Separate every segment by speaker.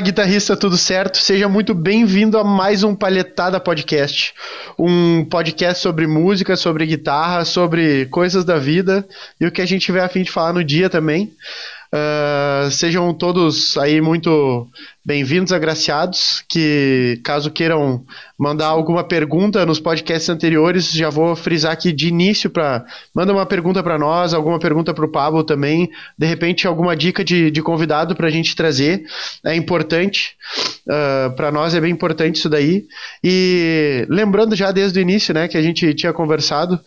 Speaker 1: Fala guitarrista, tudo certo? Seja muito bem-vindo a mais um Palhetada Podcast. Um podcast sobre música, sobre guitarra, sobre coisas da vida e o que a gente tiver a fim de falar no dia também. Uh, sejam todos aí muito bem-vindos, agraciados. Que caso queiram mandar alguma pergunta nos podcasts anteriores, já vou frisar aqui de início para manda uma pergunta para nós, alguma pergunta para o Pablo também, de repente alguma dica de, de convidado para a gente trazer. É importante uh, ah, para nós é bem importante isso daí. E lembrando já desde o início, né, que a gente tinha conversado,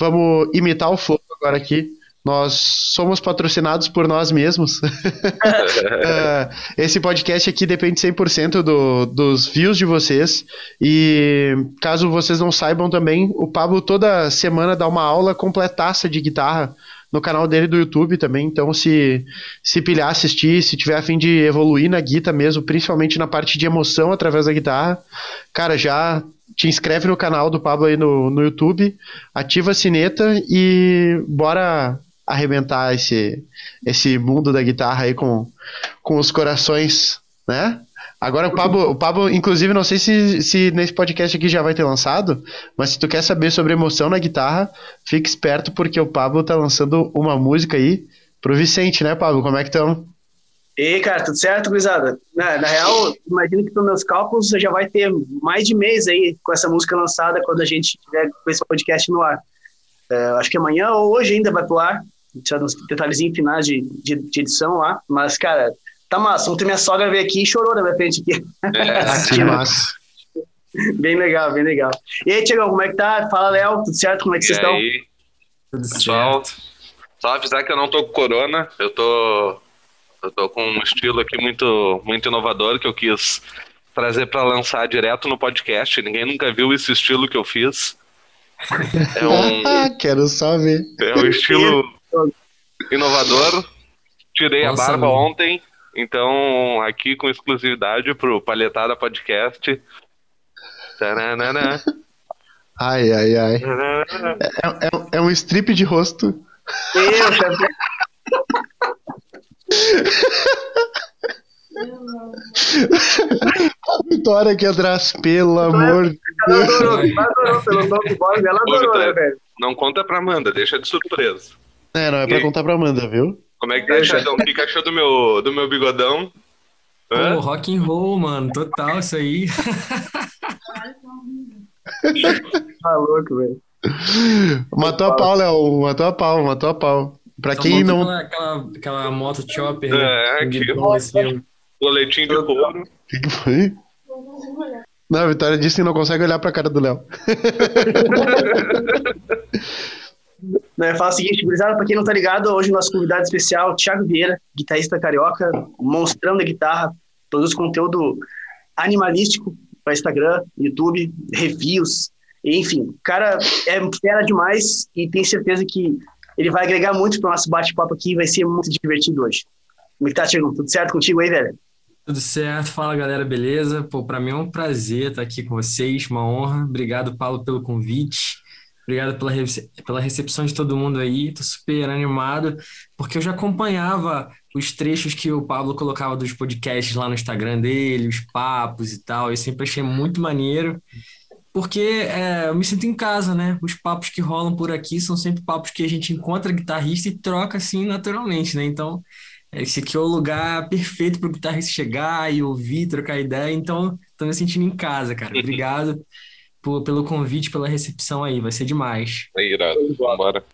Speaker 1: vamos imitar o fogo agora aqui. Nós somos patrocinados por nós mesmos. É, esse podcast aqui depende 100% do, dos views de vocês. E caso vocês não saibam também, o Pablo toda semana dá uma aula completaça de guitarra no canal dele do YouTube também. Então, se, se pilhar, assistir, se tiver a fim de evoluir na guitarra mesmo, principalmente na parte de emoção através da guitarra, cara, já te inscreve no canal do Pablo aí no, no YouTube, ativa a sineta e bora arrebentar esse, esse mundo da guitarra aí com, com os corações, né? Agora o Pablo, o Pablo, inclusive, não sei se, se nesse podcast aqui já vai ter lançado, mas se tu quer saber sobre emoção na guitarra, fique esperto porque o Pablo tá lançando uma música aí pro Vicente, né, Pablo? Como é que estão?
Speaker 2: E cara, tudo certo, gurizada? Na, na, real, imagino que para meus cálculos já vai ter mais de mês aí com essa música lançada quando a gente tiver com esse podcast no ar. É, acho que amanhã ou hoje ainda vai pro ar tirando uns detalhezinhos finais de, de, de, edição lá. Mas, cara, tá massa. Ontem minha sogra veio aqui e chorou na minha frente aqui.
Speaker 1: É, que massa.
Speaker 2: Bem legal, bem legal. E aí, Tiagão, como é que tá? Fala, Léo, tudo certo? Como é que
Speaker 3: e
Speaker 2: vocês estão?
Speaker 3: Aí, pessoal, só avisar que eu não tô com corona, eu tô, eu tô com um estilo aqui muito, muito inovador que eu quis trazer para lançar direto no podcast. Ninguém nunca viu esse estilo que eu fiz.
Speaker 1: É um, Quero só ver.
Speaker 3: É um estilo inovador. Tirei Nossa, a barba mano. ontem, então aqui com exclusividade pro Palhetada Podcast. Taranana.
Speaker 1: Ai, ai, ai. É, é, é um strip de rosto. a Vitória que atrás, pelo amor de Deus. Ela adorou, ela adorou pelo
Speaker 3: nome ela adorou, né, velho? Não conta pra Amanda, deixa de surpresa.
Speaker 1: É, não é pra contar pra Amanda, viu?
Speaker 3: Como é que tá, Xadão? O que achou do meu, do meu bigodão?
Speaker 4: Hã? Pô, rock and roll, mano, total isso aí.
Speaker 2: tá louco, velho.
Speaker 1: Matou a pau, Léo. Matou a pau, matou a pau. Pra Só quem não.
Speaker 4: Aquela, aquela, aquela moto chopper, né?
Speaker 3: É, aqui. Assim, boletim de couro. O
Speaker 1: que, que foi? Não, a Vitória disse que não consegue olhar pra cara do Léo.
Speaker 2: Né, fala o seguinte, gurizada, pra quem não tá ligado, hoje nosso convidado especial, Thiago Vieira, guitarrista carioca, monstrão da guitarra, produz conteúdo animalístico para Instagram, YouTube, reviews, enfim, o cara é fera demais e tenho certeza que ele vai agregar muito pro nosso bate-papo aqui e vai ser muito divertido hoje. Como é que tá, Thiago? Tudo certo contigo aí, velho?
Speaker 4: Tudo certo, fala galera, beleza? Pô, pra mim é um prazer estar aqui com vocês, uma honra. Obrigado, Paulo, pelo convite. Obrigado pela, pela recepção de todo mundo aí. Tô super animado, porque eu já acompanhava os trechos que o Pablo colocava dos podcasts lá no Instagram dele, os papos e tal. Eu sempre achei muito maneiro, porque é, eu me sinto em casa, né? Os papos que rolam por aqui são sempre papos que a gente encontra guitarrista e troca assim naturalmente, né? Então, esse aqui é o lugar perfeito para o guitarrista chegar e ouvir, trocar ideia. Então, tô me sentindo em casa, cara. Obrigado por, pelo convite, pela recepção aí. Vai ser demais.
Speaker 3: É irado. Vambora.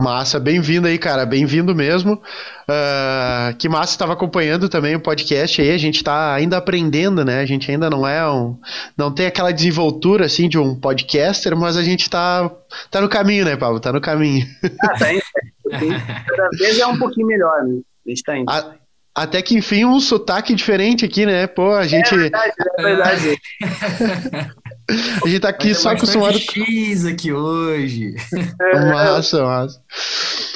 Speaker 1: Massa, bem-vindo aí, cara, bem-vindo mesmo. Uh, que massa estava acompanhando também o podcast aí. A gente está ainda aprendendo, né? A gente ainda não é um, não tem aquela desenvoltura assim de um podcaster, mas a gente está tá no caminho, né, Pablo? Tá no caminho. Ah, tá
Speaker 2: indo. Cada vez é um pouquinho melhor, né? A gente tá indo. A,
Speaker 1: até que enfim um sotaque diferente aqui, né? Pô, a gente. É verdade, é verdade. A gente tá aqui só acostumado.
Speaker 4: X aqui hoje.
Speaker 1: massa, massa.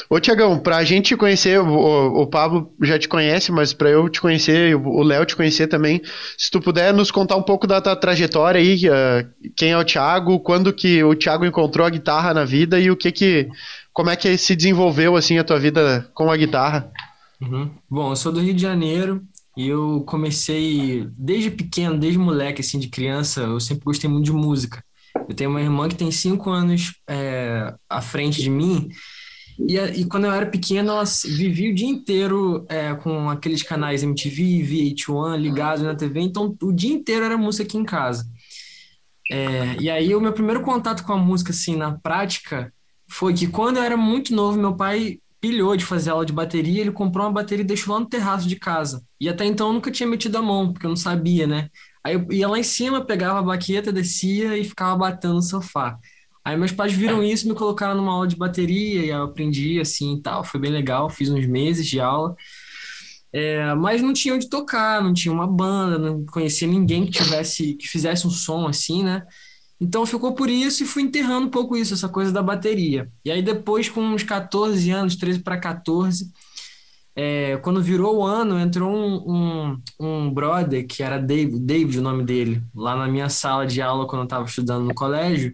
Speaker 1: Ô, Tiagão, pra gente te conhecer, o, o Pablo já te conhece, mas pra eu te conhecer, o Léo te conhecer também, se tu puder nos contar um pouco da tua trajetória aí, uh, quem é o Thiago, quando que o Thiago encontrou a guitarra na vida e o que que, como é que se desenvolveu, assim, a tua vida com a guitarra?
Speaker 4: Uhum. Bom, eu sou do Rio de Janeiro, E eu comecei desde pequeno, desde moleque, assim, de criança, eu sempre gostei muito de música. Eu tenho uma irmã que tem cinco anos é, à frente de mim, e, e, quando eu era pequeno, ela vivia o dia inteiro é, com aqueles canais MTV, VH1 ligados na TV, então o dia inteiro era música aqui em casa. É, e aí o meu primeiro contato com a música, assim, na prática, foi que quando eu era muito novo, meu pai pilhou de fazer aula de bateria, ele comprou uma bateria e deixou lá no terraço de casa. E até então eu nunca tinha metido a mão, porque eu não sabia, né? Aí eu ia lá em cima, pegava a baqueta, descia e ficava batendo no sofá. Aí meus pais viram isso, me colocaram numa aula de bateria e eu aprendi assim e tal. Foi bem legal, fiz uns meses de aula. É, mas não tinha onde tocar, não tinha uma banda, não conhecia ninguém que tivesse, que fizesse um som assim, né? Então ficou por isso e fui enterrando um pouco isso, essa coisa da bateria. E aí depois, com uns 14 anos, 13 para 14, é, quando virou o ano, entrou um, um, um brother, que era David, David, o nome dele, lá na minha sala de aula quando eu estava estudando no colégio.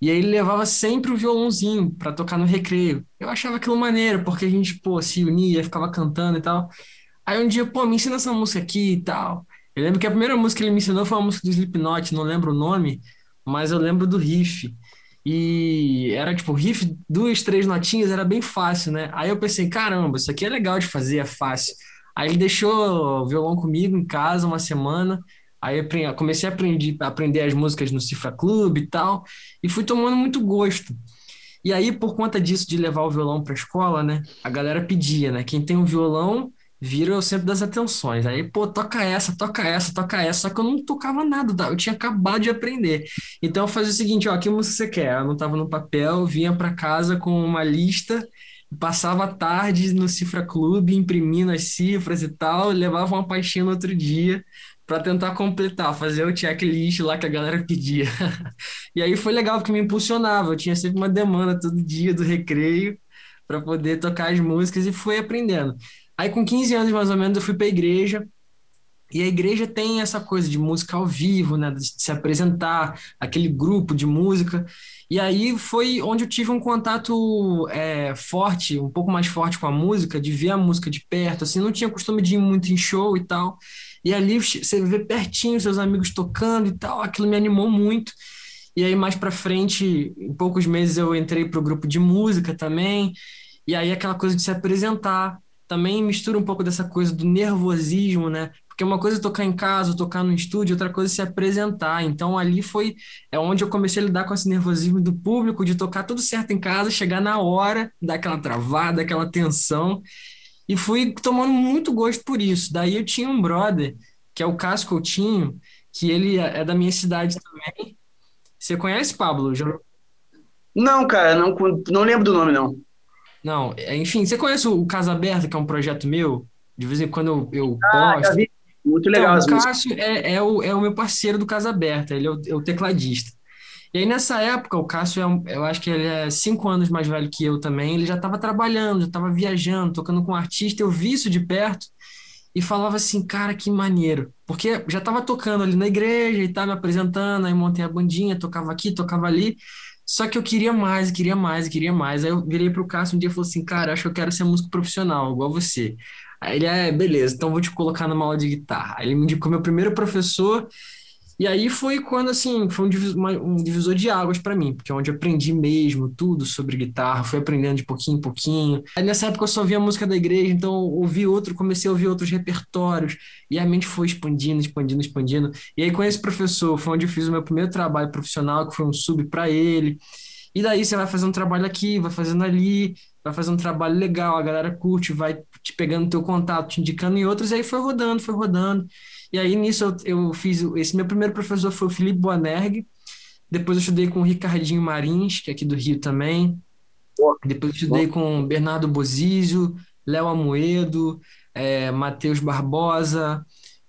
Speaker 4: E aí ele levava sempre o violãozinho para tocar no recreio. Eu achava aquilo maneiro, porque a gente, pô, se unia, ficava cantando e tal. Aí um dia, pô, me ensina essa música aqui e tal. Eu lembro que a primeira música que ele me ensinou foi uma música do Slipknot, não lembro o nome, mas eu lembro do riff. E era tipo, riff, duas, três notinhas, era bem fácil, né? Aí eu pensei, caramba, isso aqui é legal de fazer, é fácil. Aí ele deixou o violão comigo em casa uma semana. Aí eu comecei a aprender, a aprender as músicas no Cifra Club e tal, e fui tomando muito gosto. E aí, por conta disso, de levar o violão para a escola, né, a galera pedia, né, quem tem um violão vira o centro das atenções. Aí, pô, toca essa, toca essa, toca essa, só que eu não tocava nada, eu tinha acabado de aprender. Então eu fazia o seguinte, ó, que música você quer? Eu anotava no papel, vinha para casa com uma lista, passava tarde no Cifra Clube, imprimindo as cifras e tal, levava uma paixinha no outro dia para tentar completar, fazer o checklist lá que a galera pedia. e aí foi legal porque me impulsionava, eu tinha sempre uma demanda todo dia do recreio para poder tocar as músicas e fui aprendendo. Aí com 15 anos mais ou menos eu fui para a igreja, e a igreja tem essa coisa de música ao vivo, né, de se apresentar, aquele grupo de música. E aí foi onde eu tive um contato é, forte, um pouco mais forte com a música, de ver a música de perto. Assim, não tinha costume de ir muito em show e tal. E ali você vê pertinho seus amigos tocando e tal, aquilo me animou muito. E aí mais para frente, em poucos meses eu entrei para o grupo de música também. E aí aquela coisa de se apresentar também mistura um pouco dessa coisa do nervosismo, né? Porque uma coisa é tocar em casa, tocar no estúdio, outra coisa é se apresentar. Então ali foi é onde eu comecei a lidar com esse nervosismo do público, de tocar tudo certo em casa, chegar na hora, dar aquela travada, aquela tensão. E fui tomando muito gosto por isso. Daí eu tinha um brother, que é o Cássio Coutinho, que ele é, é da minha cidade também. Você conhece, Pablo? Já...
Speaker 2: Não, cara, não, não lembro do nome, não.
Speaker 4: Não, é, enfim, você conhece o Casa Aberta, que é um projeto meu? De vez em quando eu, eu ah, posto.
Speaker 2: Muito legal.
Speaker 4: Então, o Cássio é, é, o, é o meu parceiro do Casa Aberta, ele é o, é o tecladista. E aí, nessa época, o Cássio, é, eu acho que ele é cinco anos mais velho que eu também, ele já estava trabalhando, já estava viajando, tocando com um artista, eu vi isso de perto e falava assim, cara, que maneiro. Porque já estava tocando ali na igreja e estava me apresentando, aí montei a bandinha, tocava aqui, tocava ali, só que eu queria mais, queria mais, queria mais. Aí eu virei pro Cássio um dia e falei assim, cara, acho que eu quero ser músico profissional, igual você. Aí ele, é, beleza, então vou te colocar numa aula de guitarra. Aí ele me indicou meu primeiro professor e aí foi quando, assim, foi um divisor, um divisor de águas para mim, porque é onde eu aprendi mesmo tudo sobre guitarra, fui aprendendo de pouquinho em pouquinho. Aí nessa época eu só ouvia música da igreja, então ouvi outro, comecei a ouvir outros repertórios, e a mente foi expandindo, expandindo, expandindo. E aí com esse professor foi onde eu fiz o meu primeiro trabalho profissional, que foi um sub para ele. E daí você vai fazendo um trabalho aqui, vai fazendo ali, vai fazendo um trabalho legal, a galera curte, vai te pegando teu contato, te indicando em outros, e aí foi rodando, foi rodando. E aí nisso eu, eu fiz. Esse meu primeiro professor foi o Felipe Boanerg. Depois eu estudei com o Ricardinho Marins, que é aqui do Rio também. Depois eu estudei com Bernardo Bozizio, Léo Amoedo, é, Matheus Barbosa,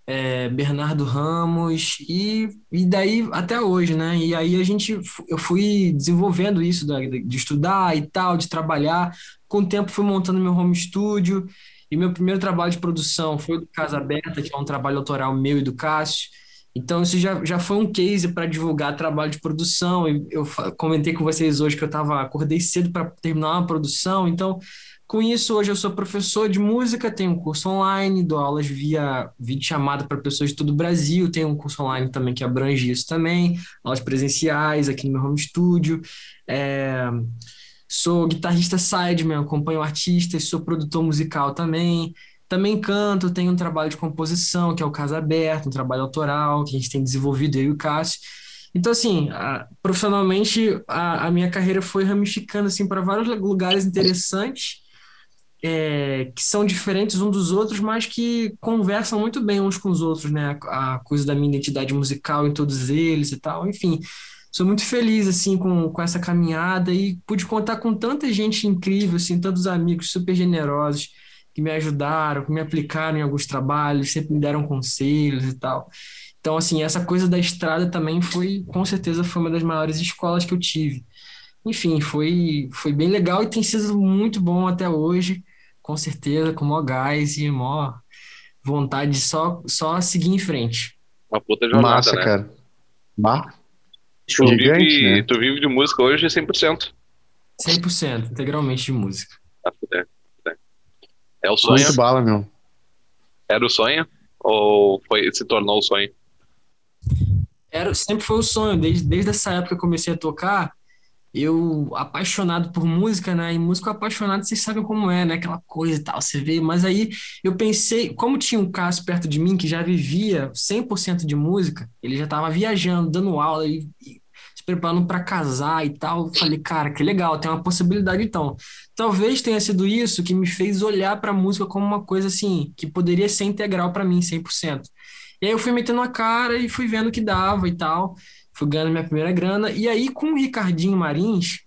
Speaker 4: é, Bernardo Ramos e, e daí até hoje, né? E aí a gente, eu fui desenvolvendo isso de, de estudar e tal, de trabalhar. Com o tempo fui montando meu home studio e meu primeiro trabalho de produção foi do Casa Aberta, que é um trabalho autoral meu e do Cássio. Então, isso já, já foi um case para divulgar trabalho de produção. Eu comentei com vocês hoje que eu tava, acordei cedo para terminar uma produção. Então, Com isso, hoje eu sou professor de música, tenho um curso online, dou aulas via vídeo chamada para pessoas de todo o Brasil, tenho um curso online também que abrange isso também, aulas presenciais aqui no meu home studio. É, sou guitarrista sideman, acompanho artistas, sou produtor musical também. Também canto, tenho um trabalho de composição, que é o Casa Aberto, um trabalho autoral que a gente tem desenvolvido eu e o Cássio. Então, assim, a, profissionalmente, a, a, minha carreira foi ramificando assim, para vários lugares interessantes, é, que são diferentes um dos outros, mas que conversam muito bem uns com os outros, né? A, a, coisa da minha identidade musical em todos eles e tal. Enfim, sou muito feliz, assim, com, com essa caminhada e pude contar com tanta gente incrível, assim, tantos amigos super generosos que me ajudaram, que me aplicaram em alguns trabalhos, sempre me deram conselhos e tal. Então, assim, essa coisa da estrada também foi, com certeza, foi uma das maiores escolas que eu tive. Enfim, foi, foi bem legal e tem sido muito bom até hoje, com certeza, com maior gás e maior vontade de só, só seguir em frente.
Speaker 3: Uma puta jornada,
Speaker 1: Massa,
Speaker 3: né?
Speaker 1: cara. Bah.
Speaker 3: Tu,
Speaker 1: Gigante,
Speaker 3: vive,
Speaker 1: né?
Speaker 3: tu vive de música hoje 100%.
Speaker 4: 100%, integralmente de música.
Speaker 3: Ah, fuder, fuder. É o sonho?
Speaker 1: Muito bala, meu.
Speaker 3: Era o sonho? Ou foi, se tornou o sonho?
Speaker 4: Era, sempre foi o sonho, desde, desde essa época que eu comecei a tocar, eu apaixonado por música, né? E músico apaixonado, vocês sabem como é, né? Aquela coisa e tal, você vê. Mas aí eu pensei, como tinha um Cássio perto de mim que já vivia 100% de música, ele já estava viajando, dando aula e, e preparando para casar e tal. Falei, cara, que legal, tem uma possibilidade então. Talvez tenha sido isso que me fez olhar para a música como uma coisa assim, que poderia ser integral para mim 100%. E aí eu fui metendo a cara e fui vendo que dava e tal. Fui ganhando minha primeira grana. E aí, com o Ricardinho Marins,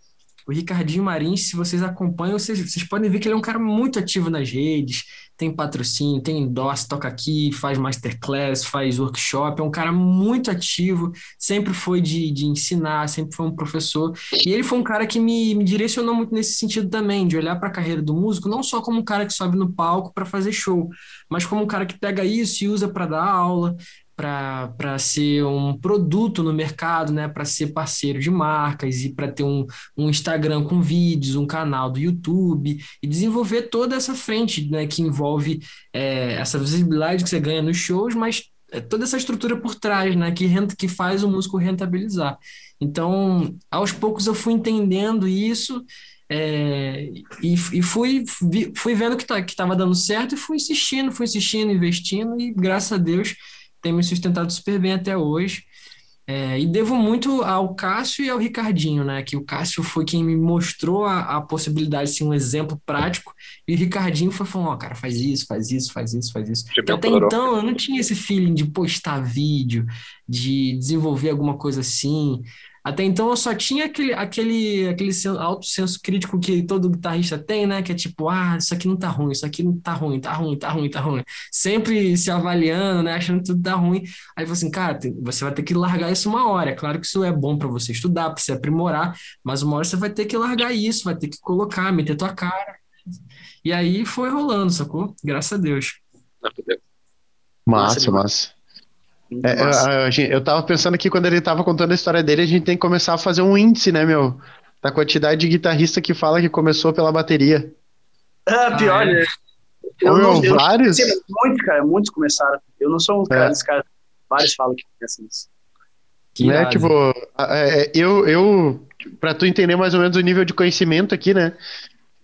Speaker 4: o Ricardinho Marins, se vocês acompanham, vocês, vocês podem ver que ele é um cara muito ativo nas redes, tem patrocínio, tem endorse, toca aqui, faz masterclass, faz workshop, é um cara muito ativo, sempre foi de, de ensinar, sempre foi um professor. E ele foi um cara que me, me direcionou muito nesse sentido também, de olhar para a carreira do músico, não só como um cara que sobe no palco para fazer show, mas como um cara que pega isso e usa para dar aula, para ser um produto no mercado, né? Para ser parceiro de marcas e para ter um, um Instagram com vídeos, um canal do YouTube e desenvolver toda essa frente, né? Que envolve é, essa visibilidade que você ganha nos shows, mas é toda essa estrutura por trás, né? Que, renta, que faz o músico rentabilizar. Então, aos poucos eu fui entendendo isso é, e, e, fui, fui vendo que tá, estava dando certo e fui insistindo, fui insistindo, investindo e graças a Deus tem me sustentado super bem até hoje. É, e devo muito ao Cássio e ao Ricardinho, né? Que o Cássio foi quem me mostrou a, a possibilidade de ser um exemplo prático, e o Ricardinho foi falando: Ó, oh, cara, faz isso, faz isso, faz isso, faz isso. Tipo, até então eu não tinha esse feeling de postar vídeo, de desenvolver alguma coisa assim. Até então eu só tinha aquele, aquele, aquele alto senso crítico que todo guitarrista tem, né? Que é tipo, ah, isso aqui não tá ruim, isso aqui não tá ruim, tá ruim, tá ruim, tá ruim. Sempre se avaliando, né? Achando que tudo tá ruim. Aí você assim, cara, você vai ter que largar isso uma hora. É claro que isso é bom para você estudar, para você aprimorar, mas uma hora você vai ter que largar isso, vai ter que colocar, meter tua cara. E aí foi rolando, sacou? Graças a Deus.
Speaker 1: Massa, massa. É, eu, eu tava pensando que quando ele tava contando a história dele, a gente tem que começar a fazer um índice, né, meu? Da quantidade de guitarrista que fala que começou pela bateria.
Speaker 2: Ah, pior, ah, é. né?
Speaker 1: Eu, não, meu, eu vários?
Speaker 2: muitos, cara, muitos começaram. Eu não sou um cara é. desse cara. Vários falam que começam isso.
Speaker 1: Que né, tipo, é, eu, eu, pra tu entender mais ou menos o nível de conhecimento aqui, né?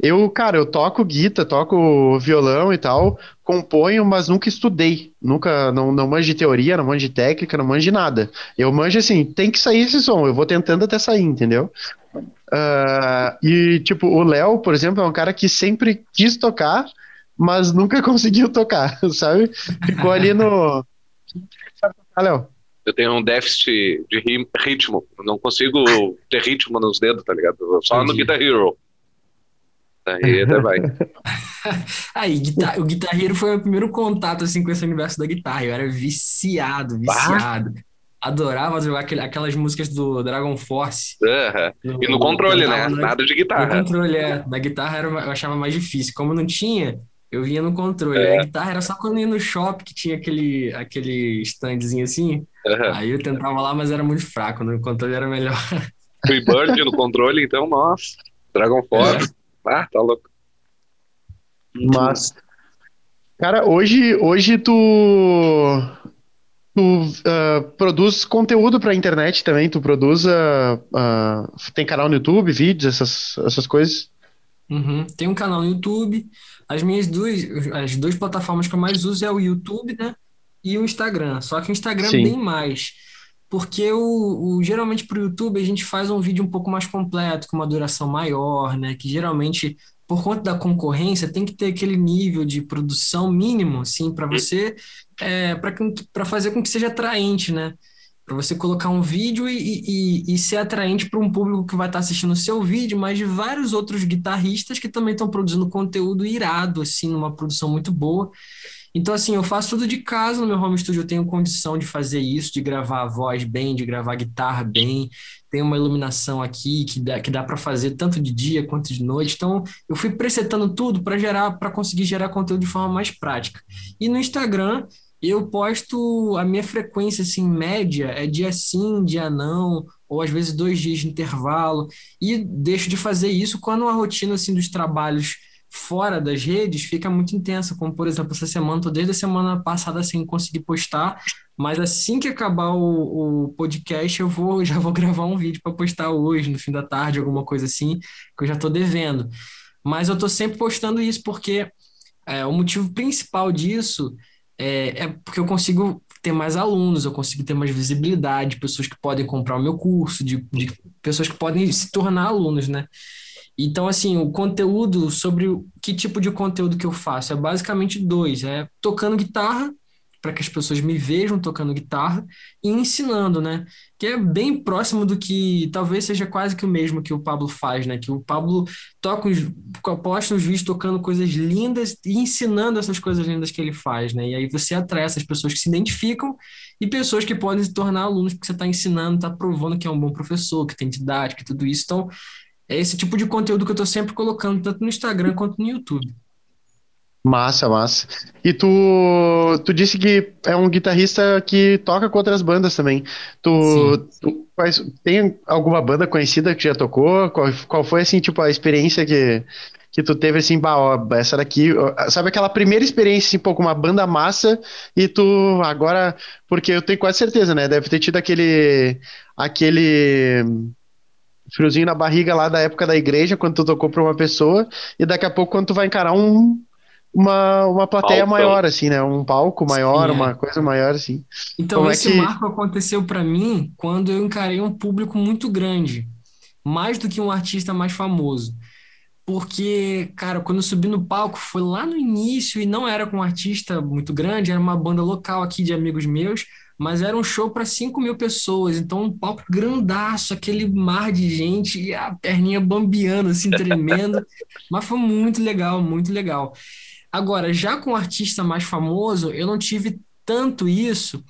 Speaker 1: Eu, cara, eu toco guitarra, toco violão e tal, componho, mas nunca estudei. Nunca, não, não manjo de teoria, não manjo de técnica, não manjo de nada. Eu manjo assim, tem que sair esse som, eu vou tentando até sair, entendeu? Uh, e, tipo, o Léo, por exemplo, é um cara que sempre quis tocar, mas nunca conseguiu tocar, sabe? Ficou ali no. Tocar, Léo?
Speaker 3: Eu tenho um déficit de ritmo, não consigo ter ritmo nos dedos, tá ligado? Só Entendi. no Guitar Hero. Aí até vai.
Speaker 4: Aí, guitar... o guitarreiro foi o meu primeiro contato assim, com esse universo da guitarra. Eu era viciado, viciado. Bah. Adorava jogar aquele, aquelas músicas do Dragon Force.
Speaker 3: Uhum. e no controle, né? Nada de guitarra.
Speaker 4: No controle, é. Na guitarra era, eu achava mais difícil. Como não tinha, eu vinha no controle. É. A guitarra era só quando ia no shopping que tinha aquele, aquele standzinho assim. Uhum. Aí eu tentava lá, mas era muito fraco. No controle era melhor.
Speaker 3: Freebird no controle, então, nossa. Dragon Force. Ah, tá louco.
Speaker 1: Mas, cara, hoje, hoje tu, tu uh, produz conteúdo pra internet também, tu produz, uh, uh, tem canal no YouTube, vídeos, essas, essas coisas?
Speaker 4: Uhum. Tem um canal no YouTube. As minhas duas, as duas plataformas que eu mais uso é o YouTube, né? E o Instagram. Só que o Instagram Sim. bem mais. Porque o, o geralmente para o YouTube a gente faz um vídeo um pouco mais completo, com uma duração maior, né? Que geralmente, por conta da concorrência, tem que ter aquele nível de produção mínimo, assim, para você, é, para fazer com que seja atraente, né? para você colocar um vídeo e, e, e ser atraente para um público que vai estar tá assistindo o seu vídeo, mas de vários outros guitarristas que também estão produzindo conteúdo irado, assim, numa produção muito boa. Então, assim, eu faço tudo de casa no meu home studio, eu tenho condição de fazer isso, de gravar a voz bem, de gravar a guitarra bem, tem uma iluminação aqui que dá, que dá para fazer tanto de dia quanto de noite. Então, eu fui presetando tudo para gerar, para conseguir gerar conteúdo de forma mais prática. E no Instagram, eu posto a minha frequência assim média é dia sim, dia não, ou às vezes dois dias de intervalo e deixo de fazer isso quando a rotina assim dos trabalhos fora das redes fica muito intensa, como por exemplo essa semana, tô desde a semana passada sem conseguir postar, mas assim que acabar o, o podcast eu vou já vou gravar um vídeo para postar hoje no fim da tarde, alguma coisa assim que eu já tô devendo. Mas eu tô sempre postando isso porque é, o motivo principal disso é, é porque eu consigo ter mais alunos, eu consigo ter mais visibilidade, pessoas que podem comprar o meu curso, de, de pessoas que podem se tornar alunos, né? Então, assim, o conteúdo sobre o, que tipo de conteúdo que eu faço é basicamente dois: é tocando guitarra para que as pessoas me vejam tocando guitarra e ensinando, né? Que é bem próximo do que talvez seja quase que o mesmo que o Pablo faz, né? Que o Pablo toca os, posta os vídeos tocando coisas lindas e ensinando essas coisas lindas que ele faz, né? E aí você atrai essas pessoas que se identificam e pessoas que podem se tornar alunos porque você está ensinando, está provando que é um bom professor, que tem didática e tudo isso. Então, é esse tipo de conteúdo que eu estou sempre colocando, tanto no Instagram quanto no YouTube.
Speaker 1: Massa, massa. E tu, tu disse que é um guitarrista que toca com outras bandas também. Tu, tu faz, tem alguma banda conhecida que já tocou? Qual, qual foi, assim, tipo, a experiência que, que tu teve, assim, bah, ó, essa daqui... Sabe aquela primeira experiência, assim, pô, com uma banda massa e tu agora... Porque eu tenho quase certeza, né? Deve ter tido aquele... Aquele friozinho na barriga lá da época da igreja, quando tu tocou pra uma pessoa, e daqui a pouco quando tu vai encarar um, uma, uma plateia Palco. maior, assim, né? Um palco maior, Sim, é. uma coisa maior, assim.
Speaker 4: Então, Como é esse é que... marco aconteceu para mim quando eu encarei um público muito grande, mais do que um artista mais famoso. Porque, cara, quando eu subi no palco foi lá no início e não era com um artista muito grande, era uma banda local aqui de amigos meus, mas era um show para 5 mil pessoas, então um palco grandaço, aquele mar de gente e a perninha bambeando, assim, tremendo. mas foi muito legal, muito legal. Agora, já com um artista mais famoso, eu não tive tanto isso,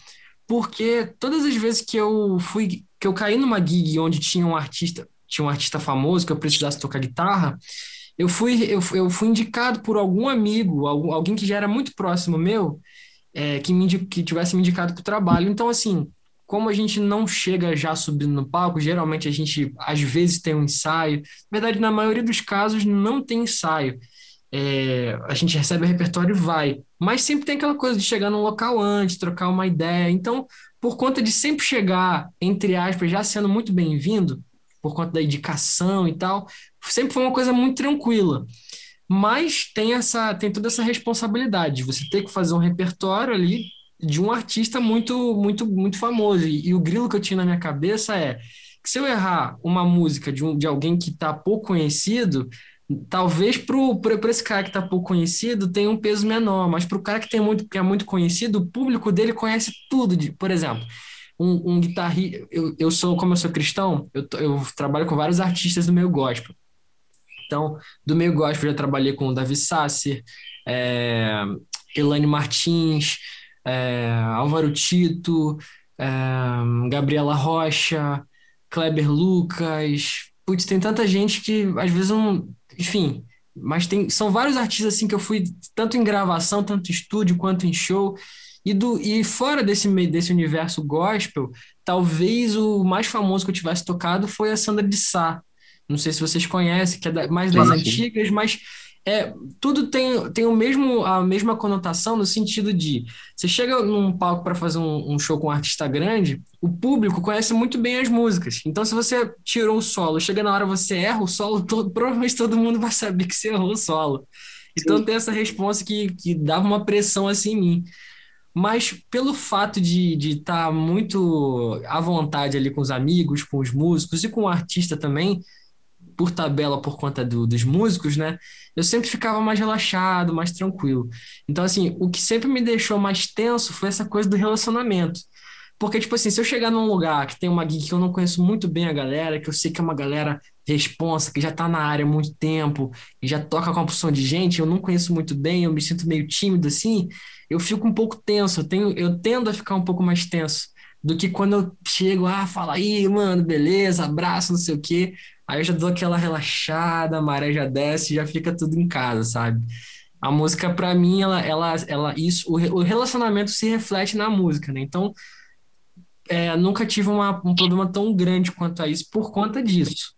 Speaker 4: porque todas as vezes que eu fui, que eu caí numa gig onde tinha um artista, tinha um artista famoso que eu precisasse tocar guitarra, eu fui, eu, eu fui indicado por algum amigo, algum, alguém que já era muito próximo meu, é, que, me, que tivesse me indicado para o trabalho. Então, assim, como a gente não chega já subindo no palco, geralmente a gente às vezes tem um ensaio. Na verdade, na maioria dos casos, não tem ensaio é, a gente recebe o repertório e vai. Mas sempre tem aquela coisa de chegar num local antes, trocar uma ideia. Então, por conta de sempre chegar, entre aspas, já sendo muito bem-vindo, por conta da indicação e tal, sempre foi uma coisa muito tranquila. Mas tem essa, tem toda essa responsabilidade. Você tem que fazer um repertório ali de um artista muito, muito, muito famoso. E, e o grilo que eu tinha na minha cabeça é que se eu errar uma música de, um, de alguém que está pouco conhecido, talvez para esse cara que está pouco conhecido tenha um peso menor, mas para o cara que, tem muito, que é muito conhecido, o público dele conhece tudo. De, por exemplo, um, um guitarrista. Eu, eu sou, como eu sou cristão, eu, eu trabalho com vários artistas do meio gospel. Então, do meio gospel, já trabalhei com o Davi Sasser, é, Martins, é, Álvaro Tito, é, Gabriela Rocha, Kleber Lucas. Putz, tem tanta gente que às vezes não, enfim, mas tem, são vários artistas assim que eu fui tanto em gravação, tanto em estúdio quanto em show. E, do, e fora desse, desse universo gospel, talvez o mais famoso que eu tivesse tocado foi a Sandra de Sá. Não sei se vocês conhecem, que é da, mais das antigas, mas é, tudo tem, tem o mesmo, a mesma conotação no sentido de você chega num palco para fazer um, um, show com um artista grande, o público conhece muito bem as músicas. Então, se você tirou o solo, chega na hora você erra o solo, todo, provavelmente todo mundo vai saber que você errou o solo. Então, Sim. tem essa resposta que, que dava uma pressão assim em mim. Mas pelo fato de estar tá muito à vontade ali com os amigos, com os músicos e com o artista também, por tabela por conta do, dos músicos, né? Eu sempre ficava mais relaxado, mais tranquilo. Então, assim, o que sempre me deixou mais tenso foi essa coisa do relacionamento. Porque, tipo assim, se eu chegar num lugar que tem uma gig que eu não conheço muito bem a galera, que eu sei que é uma galera responsa, que já tá na área há muito tempo, e já toca com uma porção de gente, eu não conheço muito bem, eu me sinto meio tímido assim, eu fico um pouco tenso, eu, tenho, eu tendo a ficar um pouco mais tenso do que quando eu chego, ah, fala aí, mano, beleza, abraço, não sei o quê. Aí eu já dou aquela relaxada, a maré já desce, já fica tudo em casa, sabe? A música, para mim, ela, ela, ela, isso, o, relacionamento se reflete na música, né? Então, é, nunca tive uma, um problema tão grande quanto a isso por conta disso.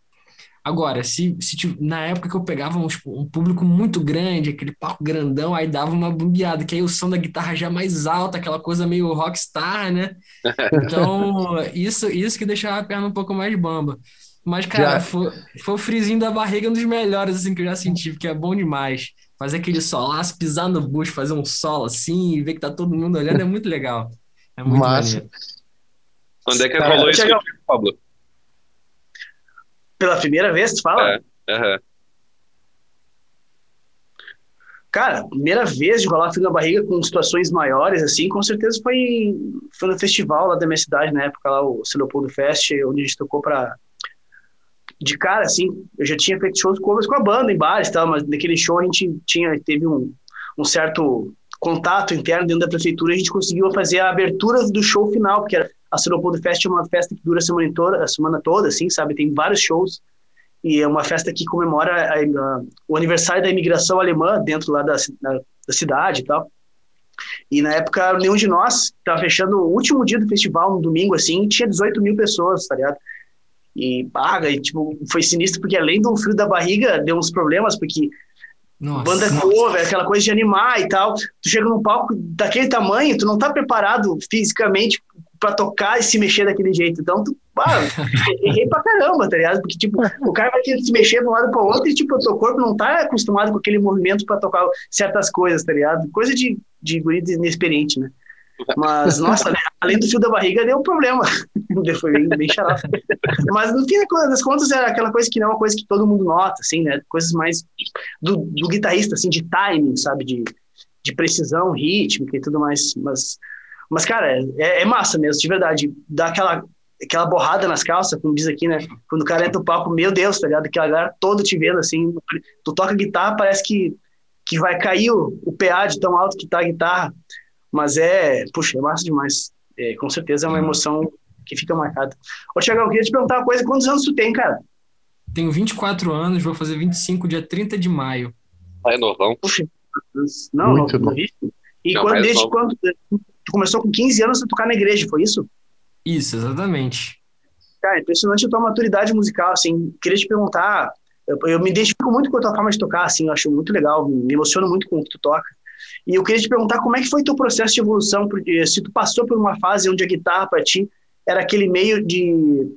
Speaker 4: Agora, se, se na época que eu pegava um, um, público muito grande, aquele palco grandão, aí dava uma bombeada, que aí o som da guitarra já mais alta, aquela coisa meio rockstar, né? Então, isso, isso que deixava a perna um pouco mais bamba. Mas, cara, já... foi, foi o frizinho da barriga um dos melhores assim, que eu já senti, porque é bom demais. Fazer aquele solaço, pisar no bucho, fazer um solo assim, e ver que tá todo mundo olhando, é muito legal. É muito
Speaker 1: Massa. maneiro.
Speaker 3: Quando é que rolou isso, Pablo?
Speaker 2: Pela primeira vez, tu fala?
Speaker 3: É, uhum.
Speaker 2: Cara, primeira vez de rolar frio na barriga com situações maiores, assim, com certeza foi, foi no festival lá da minha cidade, na época, lá o Leopoldo Fest, onde a gente tocou pra, de cara, assim, eu já tinha feito shows com a banda em bares e tal, mas naquele show a gente tinha, teve um, um certo contato interno dentro da prefeitura, a gente conseguiu fazer a abertura do show final, porque a Seropoldo Fest é uma festa que dura a semana toda, a semana toda, assim, sabe? Tem vários shows e é uma festa que comemora a, a, o aniversário da imigração alemã dentro lá da, da, da, cidade e tal. E na época, nenhum de nós estava fechando o último dia do festival, um domingo assim, tinha 18 mil pessoas, tá ligado? e paga, e tipo, foi sinistro porque além do frio da barriga, deu uns problemas, porque nossa, banda cover, aquela coisa de animar e tal, tu chega num palco daquele tamanho, tu não tá preparado fisicamente para tocar e se mexer daquele jeito, então tu, ah, errei pra caramba, tá ligado? Porque, tipo, o cara vai ter que se mexer de um lado para outro e, tipo, o teu corpo não tá acostumado com aquele movimento para tocar certas coisas, tá ligado? Coisa de, de guri inexperiente, né? Mas, nossa, né? além do fio da barriga, deu um problema. Foi bem, bem xarope. Mas, no fim das contas, era aquela coisa que não é uma coisa que todo mundo nota, assim, né? Coisas mais do, do guitarrista, assim, de timing, sabe? De, de precisão rítmica e tudo mais. Mas, mas cara, é, é massa mesmo, de verdade. Dá aquela, aquela borrada nas calças, como diz aqui, né? Quando o cara entra no palco, meu Deus, tá ligado? Aquela galera toda te vendo, assim. Tu toca guitarra, parece que, que vai cair o, o PA de tão alto que tá a guitarra. Mas é, puxa, é massa demais. É, com certeza é uma emoção que fica marcada. Ô, Tiagão, eu queria te perguntar uma coisa: quantos anos tu tem, cara?
Speaker 4: Tenho 24 anos, vou fazer 25 dia 30 de maio.
Speaker 3: Ah, é novão.
Speaker 2: Puxa, não, Muito não, E não, quando, desde quando tu começou com 15 anos a tocar na igreja, foi isso?
Speaker 4: Isso, exatamente.
Speaker 2: Cara, impressionante a tua maturidade musical, assim. Queria te perguntar, eu, eu me identifico muito com a tua forma de tocar, assim, eu acho muito legal, me emociono muito com o que tu toca. E eu queria te perguntar como é que foi teu processo de evolução, porque se tu passou por uma fase onde a guitarra para ti era aquele meio de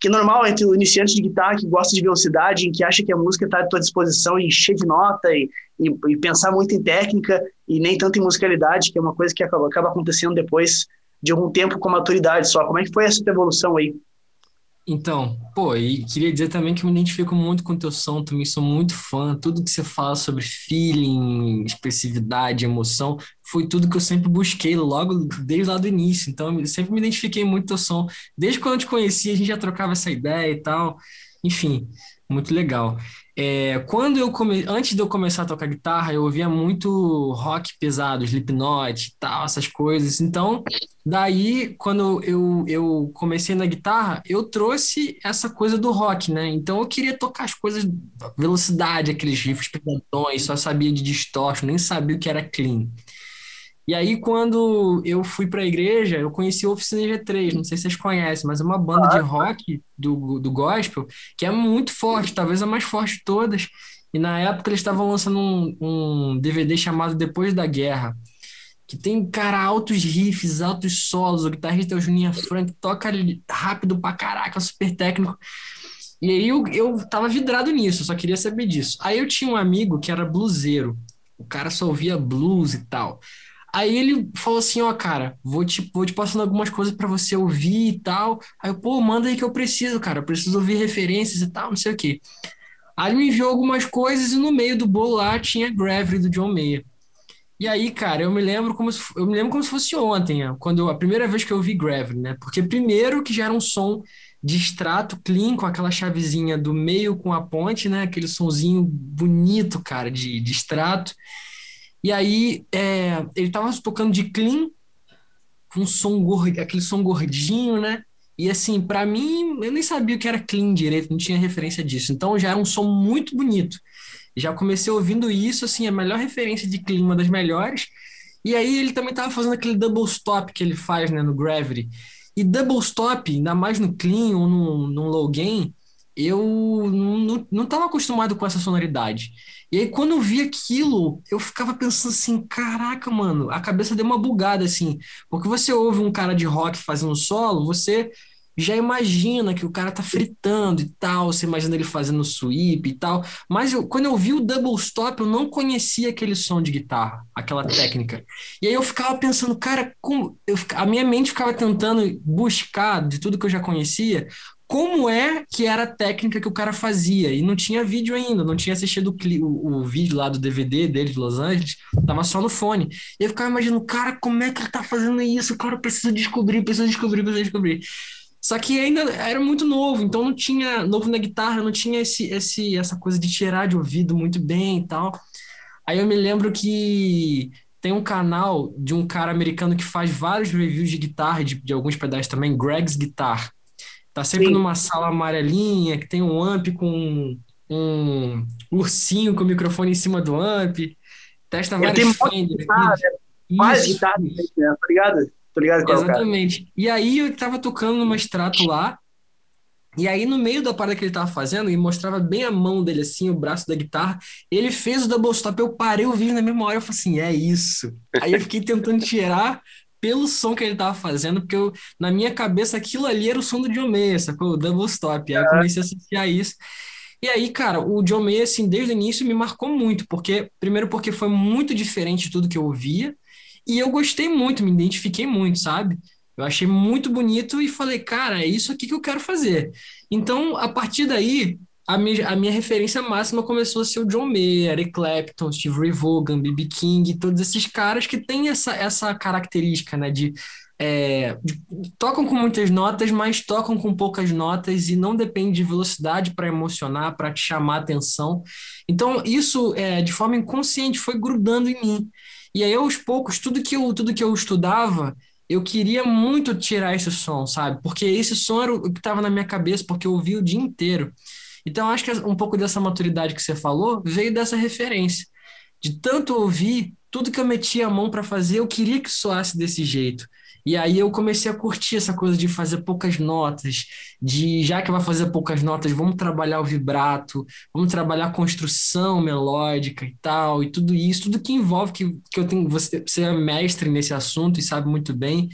Speaker 2: que é normal entre o iniciante de guitarra que gosta de velocidade, em que acha que a música está à tua disposição e cheia de nota e, e, e, pensar muito em técnica e nem tanto em musicalidade, que é uma coisa que acaba, acaba acontecendo depois de algum tempo com maturidade só. Como é que foi essa evolução aí?
Speaker 4: Então, pô, e queria dizer também que eu me identifico muito com o teu som, também sou muito fã, tudo que você fala sobre feeling, expressividade, emoção, foi tudo que eu sempre busquei logo desde lá do início, então eu sempre me identifiquei muito com o teu som, desde quando eu te conheci a gente já trocava essa ideia e tal, enfim, muito legal. É, quando eu come... Antes de eu começar a tocar guitarra, eu ouvia muito rock pesado, Slipknot tal, essas coisas. Então, daí, quando eu, eu comecei na guitarra, eu trouxe essa coisa do rock, né? Então, eu queria tocar as coisas, velocidade, aqueles riffs pesadões, só sabia de distortion, nem sabia o que era clean. E aí, quando eu fui para a igreja, eu conheci o Oficina G3, não sei se vocês conhecem, mas é uma banda de rock do, do gospel que é muito forte, talvez a mais forte de todas. E na época eles estavam lançando um, um DVD chamado Depois da Guerra, que tem, cara, altos riffs, altos solos. O guitarrista é o Juninho Frank, toca rápido pra caraca, super técnico. E aí eu, eu tava vidrado nisso, só queria saber disso. Aí eu tinha um amigo que era bluseiro, o cara só ouvia blues e tal. Aí ele falou assim, ó, cara, vou te, vou te passando algumas coisas para você ouvir e tal. Aí eu, pô, manda aí que eu preciso, cara, eu preciso ouvir referências e tal, não sei o quê. Aí ele me enviou algumas coisas e no meio do bolo lá tinha Gravity do John Mayer. E aí, cara, eu me lembro como se, eu me lembro como se fosse ontem, quando eu, a primeira vez que eu vi Gravity, né? Porque primeiro que já era um som de extrato clean com aquela chavezinha do meio com a ponte, né? Aquele sonzinho bonito, cara, de, de extrato. E aí é, ele tava tocando de clean, com som gordo, aquele som gordinho, né? E assim, para mim, eu nem sabia o que era clean direito, não tinha referência disso. Então já era um som muito bonito. Já comecei ouvindo isso, assim, a melhor referência de clean, uma das melhores. E aí ele também tava fazendo aquele double stop que ele faz, né, no Gravity. E double stop, ainda mais no clean ou no low gain, eu não, não tava acostumado com essa sonoridade. E aí, quando eu vi aquilo, eu ficava pensando assim: caraca, mano, a cabeça deu uma bugada assim. Porque você ouve um cara de rock fazendo solo, você já imagina que o cara tá fritando e tal, você imagina ele fazendo sweep e tal. Mas eu, quando eu vi o double stop, eu não conhecia aquele som de guitarra, aquela técnica. E aí eu ficava pensando, cara, como eu, a minha mente ficava tentando buscar de tudo que eu já conhecia, como é que era a técnica que o cara fazia. E não tinha vídeo ainda, não tinha assistido o, o, o vídeo lá do DVD dele de Los Angeles, tava só no fone. E eu ficava imaginando, cara, como é que ele tá fazendo isso? Cara, eu preciso descobrir, preciso descobrir, preciso descobrir. Só que ainda era muito novo, então não tinha novo na guitarra, não tinha esse, esse essa coisa de tirar de ouvido muito bem e tal. Aí eu me lembro que tem um canal de um cara americano que faz vários reviews de guitarra, de, de alguns pedais também, Greg's Guitar. Tá sempre Sim. numa sala amarelinha, que tem um amp com um ursinho com o microfone em cima do amp. Testa vários Fender. Guitarra,
Speaker 2: Quase guitarra, né? tá ligado? Tô ligado
Speaker 4: qual Exatamente. E aí eu tava tocando numa extrato lá, e aí, no meio da parada que ele tava fazendo, e mostrava bem a mão dele, assim, o braço da guitarra, ele fez o double stop, eu parei o vídeo na mesma hora, eu falei assim, é isso. Aí eu fiquei tentando tirar pelo som que ele tava fazendo, porque eu, na minha cabeça aquilo ali era o som do John Mayer, sacou? O double stop. Aí eu comecei a associar isso. E aí, cara, o John Mayer, assim, desde o início me marcou muito, porque, primeiro porque foi muito diferente de tudo que eu ouvia, e eu gostei muito, me identifiquei muito, sabe? Eu achei muito bonito e falei, cara, é isso aqui que eu quero fazer. Então, a partir daí, a minha, a minha referência máxima começou a ser o John Mayer, Eric Clapton, Steve Ray Vaughan, B.B. King, todos esses caras que têm essa, essa característica, né, de, é, de, tocam com muitas notas, mas tocam com poucas notas e não depende de velocidade para emocionar, para te chamar atenção. Então, isso, é, de forma inconsciente, foi grudando em mim. E aí, aos poucos, tudo que eu, tudo que eu estudava, eu queria muito tirar esse som, sabe? Porque esse som era o que estava na minha cabeça, porque eu ouvi o dia inteiro. Então, acho que um pouco dessa maturidade que você falou veio dessa referência. De tanto ouvir, tudo que eu metia a mão para fazer, eu queria que soasse desse jeito. E aí eu comecei a curtir essa coisa de fazer poucas notas, de já que vai fazer poucas notas, vamos trabalhar o vibrato, vamos trabalhar a construção melódica e tal, e tudo isso, tudo que envolve que, que eu tenho, você, você é mestre nesse assunto e sabe muito bem.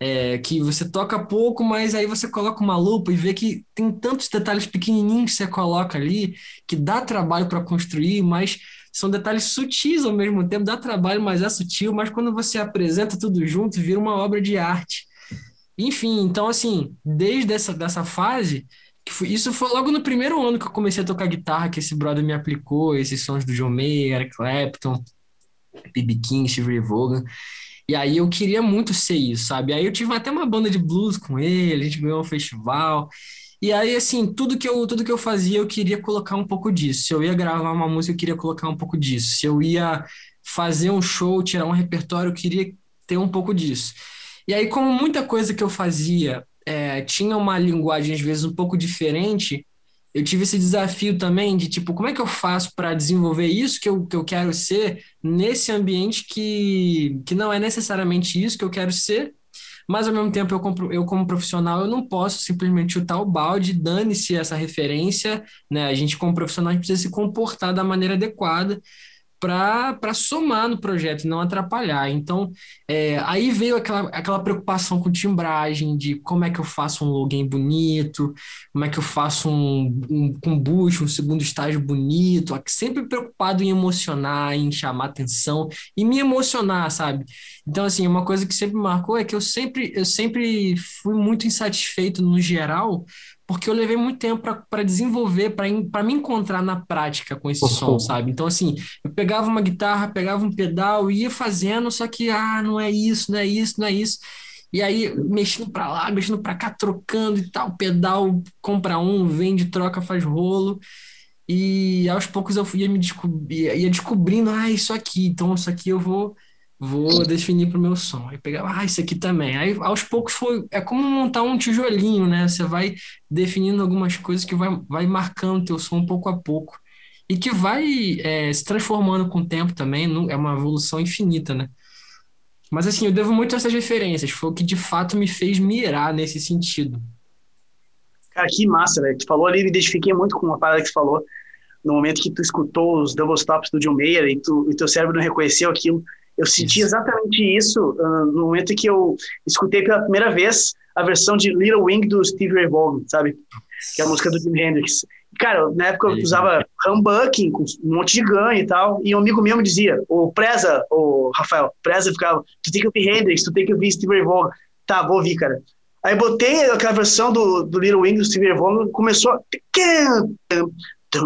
Speaker 4: É, que você toca pouco, mas aí você coloca uma lupa e vê que tem tantos detalhes pequenininhos que você coloca ali que dá trabalho para construir, mas são detalhes sutis ao mesmo tempo, dá trabalho, mas é sutil, mas quando você apresenta tudo junto, vira uma obra de arte. Enfim, então assim, desde essa dessa fase, foi, isso foi logo no primeiro ano que eu comecei a tocar guitarra, que esse brother me aplicou, esses sons do John Mayer, Eric Clapton, B.B. King, Steve Vaughan. E aí eu queria muito ser isso, sabe? Aí eu tive até uma banda de blues com ele, a gente ganhou um festival. E aí, assim, tudo que eu, tudo que eu fazia, eu queria colocar um pouco disso. Se eu ia gravar uma música, eu queria colocar um pouco disso. Se eu ia fazer um show, tirar um repertório, eu queria ter um pouco disso. E aí, como muita coisa que eu fazia é, tinha uma linguagem, às vezes, um pouco diferente, eu tive esse desafio também de, tipo, como é que eu faço para desenvolver isso que eu, que eu quero ser nesse ambiente que, que não é necessariamente isso que eu quero ser, mas ao mesmo tempo eu, como, eu como profissional eu não posso simplesmente chutar o balde, dane-se essa referência, né? A gente como profissional a gente precisa se comportar da maneira adequada para somar no projeto e não atrapalhar. Então, é, aí veio aquela, aquela preocupação com timbragem, de como é que eu faço um login bonito, como é que eu faço um, um, um boost, um segundo estágio bonito, sempre preocupado em emocionar, em chamar atenção e me emocionar, sabe? Então, assim, uma coisa que sempre marcou é que eu sempre, eu sempre fui muito insatisfeito no geral porque eu levei muito tempo para desenvolver, para me encontrar na prática com esse uhum. som, sabe? Então, assim, eu pegava uma guitarra, pegava um pedal, ia fazendo, só que, ah, não é isso, não é isso, não é isso. E aí, mexendo para lá, mexendo para cá, trocando e tal, pedal, compra um, vende, troca, faz rolo. E aos poucos eu ia me descobrir, ia descobrindo, ah, isso aqui, então isso aqui eu vou vou definir para o meu som. Aí pegava, ah, isso aqui também. Aí aos poucos foi, é como montar um tijolinho, né? Você vai definindo algumas coisas que vai, vai marcando teu som pouco a pouco e que vai é, se transformando com o tempo também, é uma evolução infinita, né? Mas assim, eu devo muito a essas referências, foi o que de fato me fez mirar nesse sentido.
Speaker 2: Cara, que massa, velho. Tu falou ali, me identifiquei muito com uma parada que tu falou. No momento que tu escutou os double stops do John Mayer e, tu, e teu cérebro não reconheceu aquilo, eu senti isso. exatamente isso uh, no momento em que eu escutei pela primeira vez a versão de Little Wing do Steve Ray Vaughan, sabe? Que é a música do Jimi Hendrix. Cara, na época eu usava humbucking com um monte de ganho e tal, e um amigo meu me dizia, o Preza, o Rafael, Preza ficava, tu tem que ouvir Hendrix, tu tem que ouvir Steve Ray Vaughan. Tá, vou ouvir, cara. Aí botei aquela versão do, do Little Wing do Steve Ray Vaughan, começou a...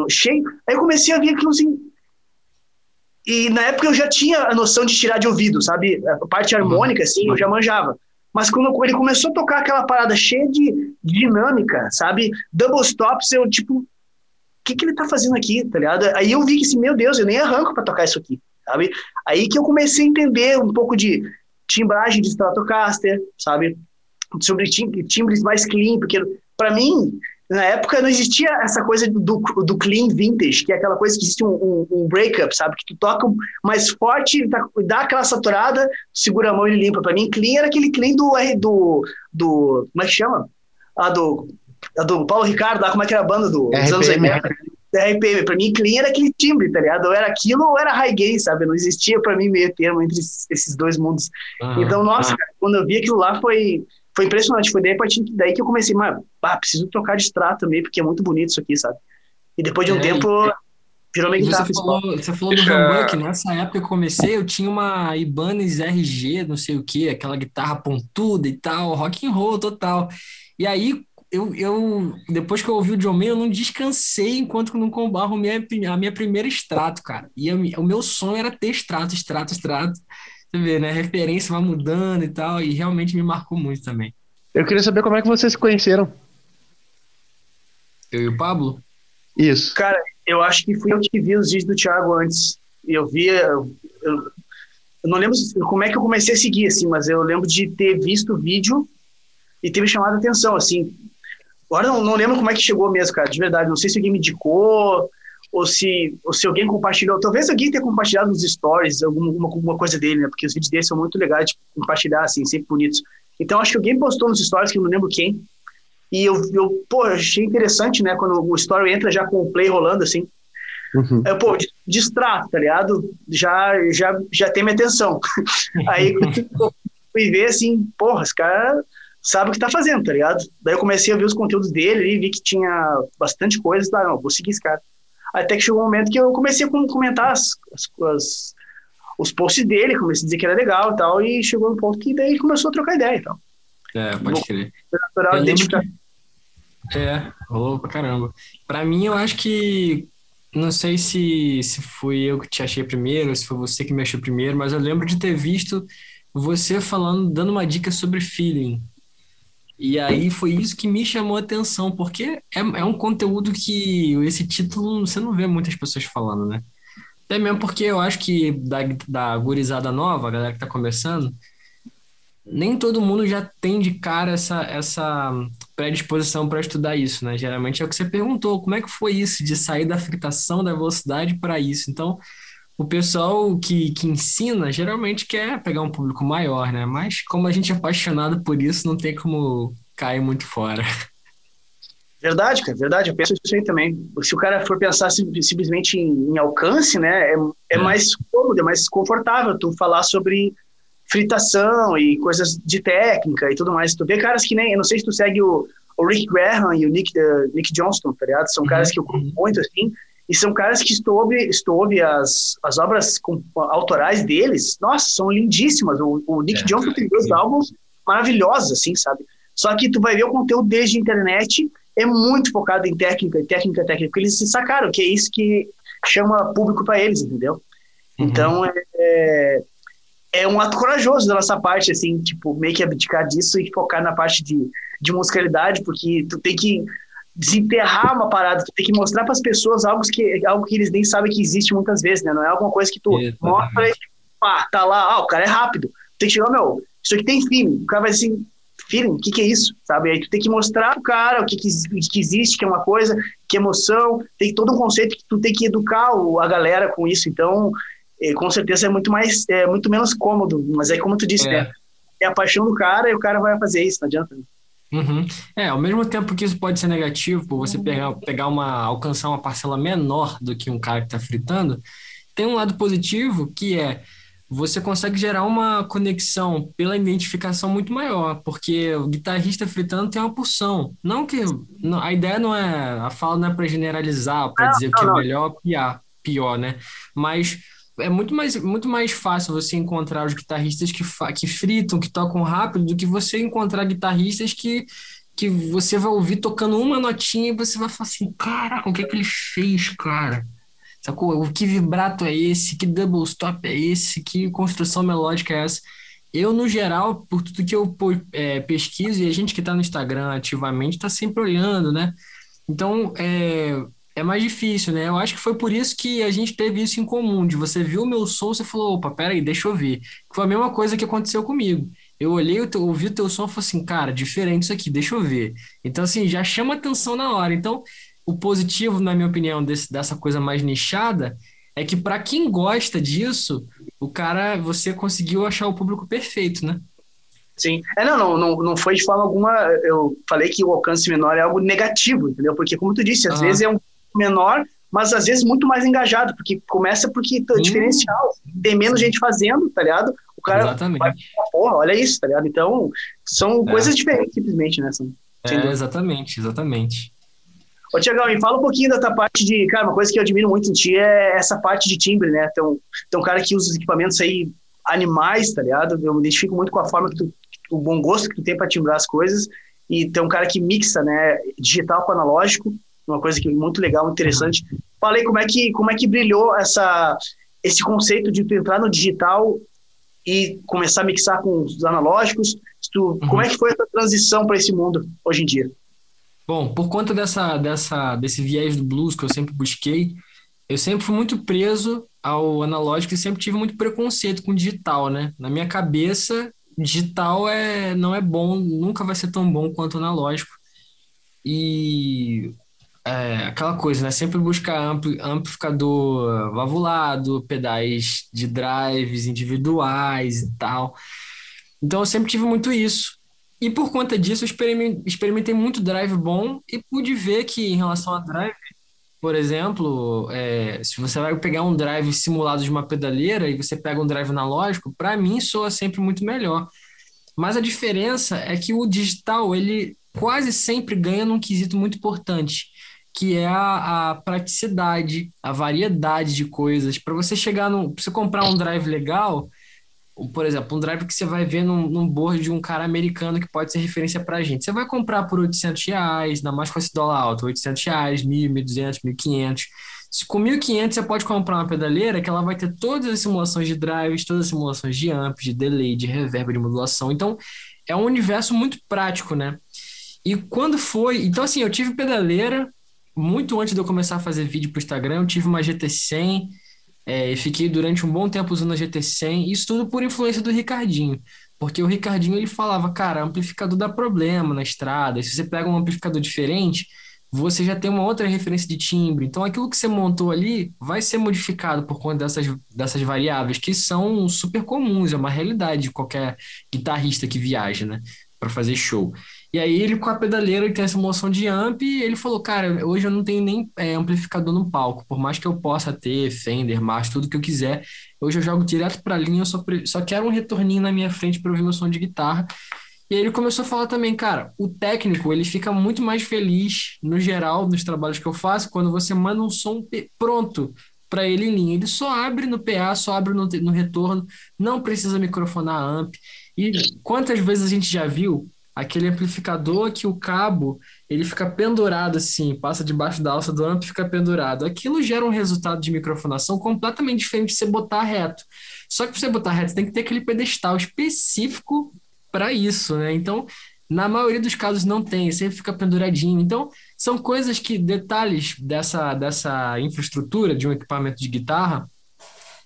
Speaker 2: cheio, aí eu comecei a ver aquilo assim, e na época eu já tinha a noção de tirar de ouvido, sabe? A parte harmônica, assim, eu já manjava. Mas quando ele começou a tocar aquela parada cheia de dinâmica, sabe? Double stops, eu tipo, o que, que ele tá fazendo aqui, tá ligado? Aí eu vi que assim, meu Deus, eu nem arranco para tocar isso aqui, sabe? Aí que eu comecei a entender um pouco de timbragem de Stratocaster, sabe? Sobre timbres mais clean, porque para mim, na época não existia essa coisa do, do clean vintage, que é aquela coisa que existe um, um, um breakup, sabe? Que tu toca mais forte, dá aquela saturada, segura a mão e limpa. Para mim, clean era aquele clean do, do, do como é que chama? Ah, do, a do Paulo Ricardo, lá como é que era a banda do, dos anos 80. RPM, pra mim, clean era aquele timbre, tá ligado? Ou era aquilo ou era high gain, sabe? Não existia pra mim meio termo entre esses dois mundos. Uhum, então, nossa, cara, quando eu vi aquilo lá foi, foi impressionante. Foi daí, daí que eu comecei, mas ah, preciso trocar de extrato também, porque é muito bonito isso aqui, sabe? E depois de um é, tempo, virou minha guitarra
Speaker 4: você falou, você falou do Rambuck, nessa época que eu comecei, eu tinha uma Ibanez RG, não sei o que, aquela guitarra pontuda e tal, rock and roll total. E aí, eu, eu depois que eu ouvi o John Mayer, eu não descansei enquanto não combarro a minha, a minha primeira extrato, cara. E o meu sonho era ter extrato, extrato, extrato. Você vê, né? A referência vai mudando e tal, e realmente me marcou muito também.
Speaker 1: Eu queria saber como é que vocês se conheceram.
Speaker 4: Eu e o Pablo?
Speaker 1: Isso.
Speaker 2: Cara, eu acho que fui eu que vi os vídeos do Thiago antes. E eu via. Eu, eu, não lembro como é que eu comecei a seguir, assim, mas eu lembro de ter visto o vídeo e ter me chamado a atenção, assim. Agora não, não lembro como é que chegou mesmo, cara, de verdade. Não sei se alguém me indicou, ou se, ou se alguém compartilhou. Talvez alguém tenha compartilhado nos stories alguma, alguma coisa dele, né? Porque os vídeos dele são muito legais de compartilhar, assim, sempre bonitos. Então, acho que alguém postou nos stories, que eu não lembro quem. E eu, eu pô, achei interessante, né? Quando o story entra já com o play rolando, assim. Uhum. Eu, pô, distrato, tá ligado? Já, já, já tem minha atenção. Aí eu fui ver, assim, porra, esse cara sabe o que tá fazendo, tá ligado? Daí eu comecei a ver os conteúdos dele e vi que tinha bastante coisa. Tá, não, vou seguir esse cara. Até que chegou um momento que eu comecei a comentar as, as, as, os posts dele, comecei a dizer que era legal e tal, e chegou um ponto que daí começou a trocar ideia e tal.
Speaker 4: É, pode crer. Natural identificar. Que... É, rolou pra caramba. Pra mim, eu acho que. Não sei se, se fui eu que te achei primeiro, se foi você que me achou primeiro, mas eu lembro de ter visto você falando, dando uma dica sobre feeling. E aí foi isso que me chamou a atenção, porque é, é um conteúdo que esse título você não vê muitas pessoas falando, né? Até mesmo porque eu acho que da, da gurizada nova, a galera que tá começando, nem todo mundo já tem de cara essa, essa predisposição para estudar isso, né? Geralmente é o que você perguntou, como é que foi isso de sair da fritação da velocidade para isso? Então, o pessoal que, que ensina geralmente quer pegar um público maior, né? Mas como a gente é apaixonado por isso, não tem como cair muito fora.
Speaker 2: Verdade, cara, verdade. Eu penso isso aí também. Se o cara for pensar simplesmente em, em alcance, né, é, é, é, mais cômodo, é mais confortável tu falar sobre fritação e coisas de técnica e tudo mais. Tu vê caras que nem, eu não sei se tu segue o, o Rick Graham e o Nick, uh, Nick Johnston, tá ligado? São uhum. caras que eu curto muito, assim, e são caras que estou estou as, as obras com, autorais deles, nossa, são lindíssimas. O, o Nick é, tem dois álbuns maravilhosos, assim, sabe? Só que tu vai ver o conteúdo desde a internet é muito focado em técnica, técnica, técnica, porque eles se sacaram que é isso que chama público para eles, entendeu? Uhum. Então, é, é, é, um ato corajoso da nossa parte, assim, tipo, meio que abdicar disso e focar na parte de, de musicalidade, porque tu tem que desenterrar uma parada, tu tem que mostrar para as pessoas algo que, algo que eles nem sabem que existe muitas vezes, né? Não é alguma coisa que tu Exatamente. mostra e, pá, tá lá, ah, o cara é rápido. Tem que chegar, meu, isso aqui tem fim. O cara vai assim, feeling, o que, que é isso, sabe? Aí tu tem que mostrar pro cara o que, que, que, existe, que é uma coisa, que emoção, tem todo um conceito que tu tem que educar o, a galera com isso, então é, com certeza é muito mais, é muito menos cômodo, mas é como tu disse, é. né? É a paixão do cara e o cara vai fazer isso, não adianta.
Speaker 4: Uhum. É, ao mesmo tempo que isso pode ser negativo, por você pegar, pegar uma, alcançar uma parcela menor do que um cara que está fritando, tem um lado positivo que é você consegue gerar uma conexão pela identificação muito maior, porque o guitarrista fritando tem uma porção. Não que não, a ideia não é a fala não é para generalizar, para dizer o que é melhor, pior, pior, né? Mas é muito mais, muito mais fácil você encontrar os guitarristas que, que fritam, que tocam rápido, do que você encontrar guitarristas que, que você vai ouvir tocando uma notinha e você vai falar assim, caraca, o que é que ele fez, cara? Sacou? O que vibrato é esse? Que double stop é esse? Que construção melódica é essa? Eu, no geral, por tudo que eu é, pesquiso, e a gente que está no Instagram ativamente está sempre olhando, né? Então, é, é mais difícil, né? Eu acho que foi por isso que a gente teve isso em comum, de você viu o meu som, você falou, opa, peraí, deixa eu ver. Foi a mesma coisa que aconteceu comigo. Eu olhei, eu ouvi o teu som e falei assim, cara, diferente isso aqui, deixa eu ver. Então, assim, já chama atenção na hora. Então, o positivo, na minha opinião, desse, dessa coisa mais nichada é que para quem gosta disso, o cara, você conseguiu achar o público perfeito, né?
Speaker 2: Sim. É, não, não, não, não foi de forma alguma. Eu falei que o alcance menor é algo negativo, entendeu? Porque, como tu disse, às vezes é um menor, mas às vezes muito mais engajado, porque começa porque é diferencial, tem menos gente fazendo, tá ligado? O cara
Speaker 4: Exatamente. vai,
Speaker 2: porra, olha isso, tá ligado? Então, são é. coisas diferentes, simplesmente, né? São,
Speaker 4: é, exatamente, exatamente.
Speaker 2: Ô, Tiagão, me fala um pouquinho da tua parte de. Cara, uma coisa que eu admiro muito em ti é essa parte de timbre, né? Então, tem um cara que usa os equipamentos aí animais, tá ligado? Eu me identifico muito com a forma que tu. o bom gosto que tu tem para timbrar as coisas. E tem um cara que mixa, né? Digital com analógico, uma coisa que muito legal, interessante. Falei como é que, como é que brilhou essa, esse conceito de tu entrar no digital e começar a mixar com os analógicos. Tu, uhum. Como é que foi essa transição para esse mundo hoje em dia?
Speaker 4: Bom, por conta dessa, dessa, desse viés do blues que eu sempre busquei, eu sempre fui muito preso ao analógico e sempre tive muito preconceito com digital, né? Na minha cabeça, digital é, não é bom, nunca vai ser tão bom quanto analógico. E é, aquela coisa, né? Sempre buscar ampli, amplificador valvulado, pedais de drives individuais e tal. Então eu sempre tive muito isso. E por conta disso, eu experimentei muito drive bom e pude ver que em relação a drive, por exemplo, é, se você vai pegar um drive simulado de uma pedaleira e você pega um drive analógico, para mim soa sempre muito melhor. Mas a diferença é que o digital, ele quase sempre ganha num quesito muito importante, que é a, a praticidade, a variedade de coisas. Para você chegar no. Você comprar um drive legal, por exemplo, um drive que você vai ver num, num board de um cara americano que pode ser referência para a gente. Você vai comprar por 800 reais, ainda mais com esse dólar alto, 800 reais, 1.000, 1.200, 1.500. Se com 1.500 você pode comprar uma pedaleira que ela vai ter todas as simulações de drives, todas as simulações de amp, de delay, de reverb, de modulação. Então, é um universo muito prático, né? E quando foi... Então, assim, eu tive pedaleira muito antes de eu começar a fazer vídeo para o Instagram, eu tive uma GT100 é, fiquei durante um bom tempo usando a GT100, isso tudo por influência do Ricardinho. Porque o Ricardinho ele falava, cara, amplificador dá problema na estrada. Se você pega um amplificador diferente, você já tem uma outra referência de timbre. Então, aquilo que você montou ali vai ser modificado por conta dessas, dessas variáveis que são super comuns, é uma realidade de qualquer guitarrista que viaja, né, para fazer show. E aí ele com a pedaleira tem essa moção de amp e ele falou, cara, hoje eu não tenho nem é, amplificador no palco, por mais que eu possa ter Fender, Marshall, tudo que eu quiser, hoje eu jogo direto para a linha, eu só, só quero um retorninho na minha frente para ouvir meu som de guitarra. E aí ele começou a falar também, cara, o técnico, ele fica muito mais feliz, no geral, nos trabalhos que eu faço, quando você manda um som pronto para ele em linha. Ele só abre no PA, só abre no, no retorno, não precisa microfonar amp. E quantas vezes a gente já viu aquele amplificador que o cabo ele fica pendurado assim, passa debaixo da alça do amp e fica pendurado. Aquilo gera um resultado de microfonação completamente diferente de você botar reto. Só que você botar reto, tem que ter aquele pedestal específico para isso, né? Então, na maioria dos casos não tem, sempre fica penduradinho. Então, são coisas que, detalhes dessa, dessa infraestrutura de um equipamento de guitarra,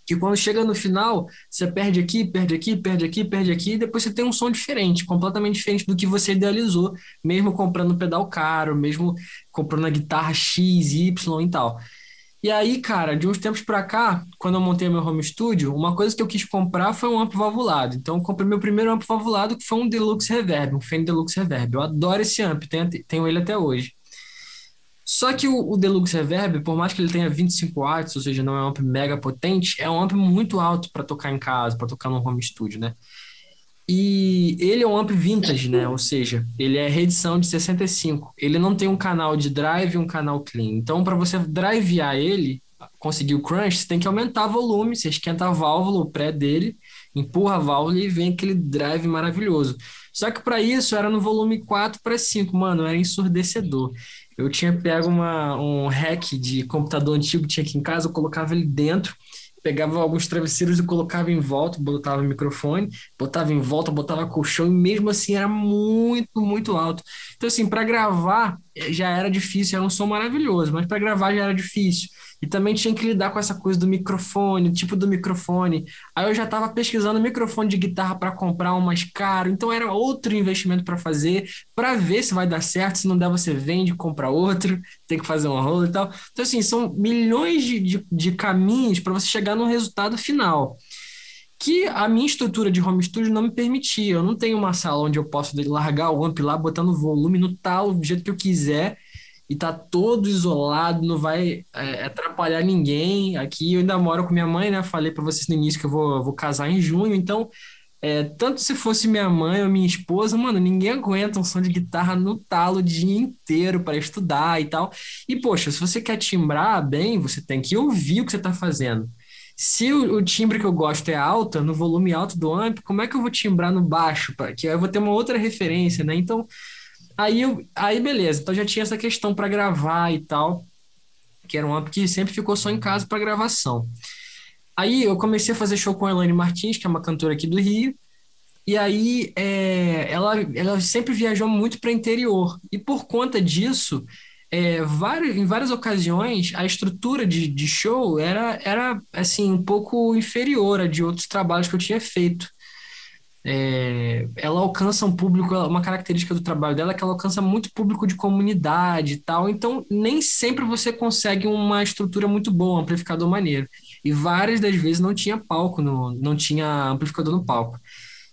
Speaker 4: que quando chega no final, você perde aqui, perde aqui, perde aqui, perde aqui, e depois você tem um som diferente, completamente diferente do que você idealizou, mesmo comprando um pedal caro, mesmo comprando a guitarra X, Y e tal. E aí, cara, de uns tempos para cá, quando eu montei meu home studio, uma coisa que eu quis comprar foi um amp valvulado. Então, eu comprei meu primeiro amp valvulado, que foi um Deluxe Reverb, um Fender Deluxe Reverb. Eu adoro esse amp, tenho, tenho ele até hoje. Só que o, o, Deluxe Reverb, por mais que ele tenha 25 watts, ou seja, não é um amp mega potente, é um amp muito alto para tocar em casa, para tocar no home studio, né? E ele é um amp vintage, né? Ou seja, ele é reedição de 65. Ele não tem um canal de drive e um canal clean. Então, para você drivear ele, conseguir o crunch, você tem que aumentar o volume, você esquenta a válvula, o pré dele, empurra a válvula e vem aquele drive maravilhoso. Só que para isso era no volume 4 para 5, mano, era ensurdecedor. Eu tinha pego uma, um hack de computador antigo que tinha aqui em casa, eu colocava ele dentro pegava alguns travesseiros e colocava em volta, botava o microfone, botava em volta, botava colchão e mesmo assim era muito, muito alto. Então assim, para gravar eh, já era difícil, era um som maravilhoso, mas para gravar já era difícil. E também tinha que lidar com essa coisa do microfone, tipo do microfone. Aí eu já estava pesquisando microfone de guitarra para comprar um mais caro, então era outro investimento para fazer, para ver se vai dar certo. Se não der, você vende, compra outro, tem que fazer um rolo e tal. Então, assim, são milhões de, de, de caminhos para você chegar no resultado final. Que a minha estrutura de home studio não me permitia. Eu não tenho uma sala onde eu posso largar o amp lá, botando volume no tal, do jeito que eu quiser e tá todo isolado, não vai é, atrapalhar ninguém. Aqui eu ainda moro com minha mãe, né? Falei para vocês no início que eu vou, vou casar em junho, então é, tanto se fosse minha mãe ou minha esposa, mano, ninguém aguenta um som de guitarra no talo o dia inteiro para estudar e tal. E, poxa, se você quer timbrar bem, você tem que ouvir o que você tá fazendo. Se o, o timbre que eu gosto é alto, no volume alto do amp, como é que eu vou timbrar no baixo? Pra, que eu vou ter uma outra referência, né? Então, Aí, eu, aí beleza, então já tinha essa questão para gravar e tal, que era um amp que sempre ficou só em casa para gravação. Aí eu comecei a fazer show com a Elaine Martins, que é uma cantora aqui do Rio, e aí é, ela, ela sempre viajou muito para interior, e por conta disso, é, em várias ocasiões, a estrutura de, de show era, era assim um pouco inferior a de outros trabalhos que eu tinha feito é, ela alcança um público, uma característica do trabalho dela é que ela alcança muito público de comunidade e tal, então nem sempre você consegue uma estrutura muito boa, um amplificador maneiro. E várias das vezes não tinha palco, no, não tinha amplificador no palco.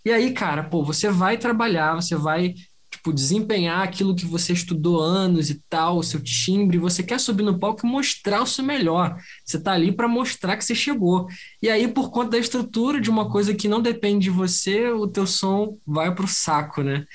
Speaker 4: E aí, cara, pô, você vai trabalhar, você vai tipo, desempenhar aquilo que você estudou anos e tal, o seu timbre, você quer subir no palco e mostrar o seu melhor. Você está ali para mostrar que você chegou. E aí, por conta da estrutura de uma coisa que não depende de você, o teu som vai pro saco, né?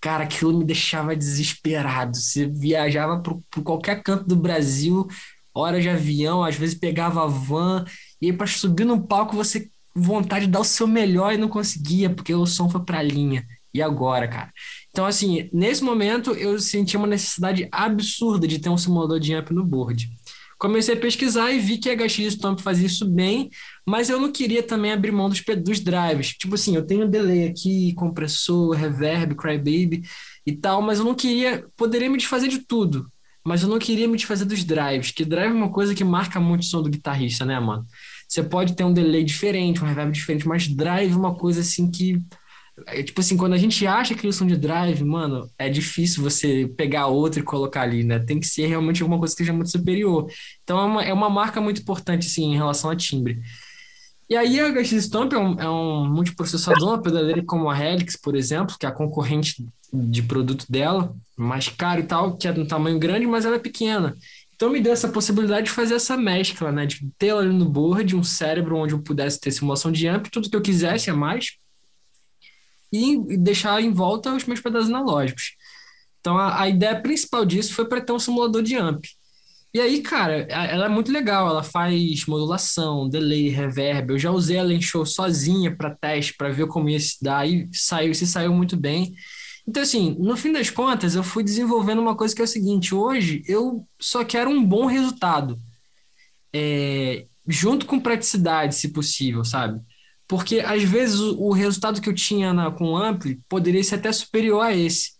Speaker 4: Cara, aquilo me deixava desesperado. Você viajava para qualquer canto do Brasil, hora de avião, às vezes pegava van, e aí para subir no palco você vontade de dar o seu melhor e não conseguia, porque o som foi para linha. E agora, cara? Então, assim, nesse momento eu senti uma necessidade absurda de ter um simulador de amp no board. Comecei a pesquisar e vi que a HX Stomp fazia isso bem, mas eu não queria também abrir mão dos, dos drives. Tipo assim, eu tenho delay aqui, compressor, reverb, crybaby e tal, mas eu não queria, poderia me desfazer de tudo, mas eu não queria me desfazer dos drives, que drive é uma coisa que marca muito o som do guitarrista, né, mano? Você pode ter um delay diferente, um reverb diferente, mas drive é uma coisa assim que É, tipo assim, quando a gente acha aquele som de drive, mano, é difícil você pegar outro e colocar ali, né? Tem que ser realmente alguma coisa que seja muito superior. Então é uma, é uma marca muito importante, assim, em relação a timbre. E aí a HX Stomp é um, é um multiprocessador, uma pedaleira como a Helix, por exemplo, que é a concorrente de produto dela, mais caro e tal, que é de um tamanho grande, mas ela é pequena. Então me deu essa possibilidade de fazer essa mescla, né? De ter ali no board, um cérebro onde eu pudesse ter simulação de amp, tudo que eu quisesse a mais, e deixar em volta os meus pedais analógicos. Então a, a ideia principal disso foi para ter um simulador de amp. E aí, cara, ela é muito legal, ela faz modulação, delay, reverb. Eu já usei ela em show sozinha para teste, para ver como ia se dar, e saiu, se saiu muito bem. Então, assim, no fim das contas, eu fui desenvolvendo uma coisa que é o seguinte: hoje eu só quero um bom resultado, é, junto com praticidade, se possível, sabe? Porque às vezes o, o resultado que eu tinha na, com o Ampli poderia ser até superior a esse.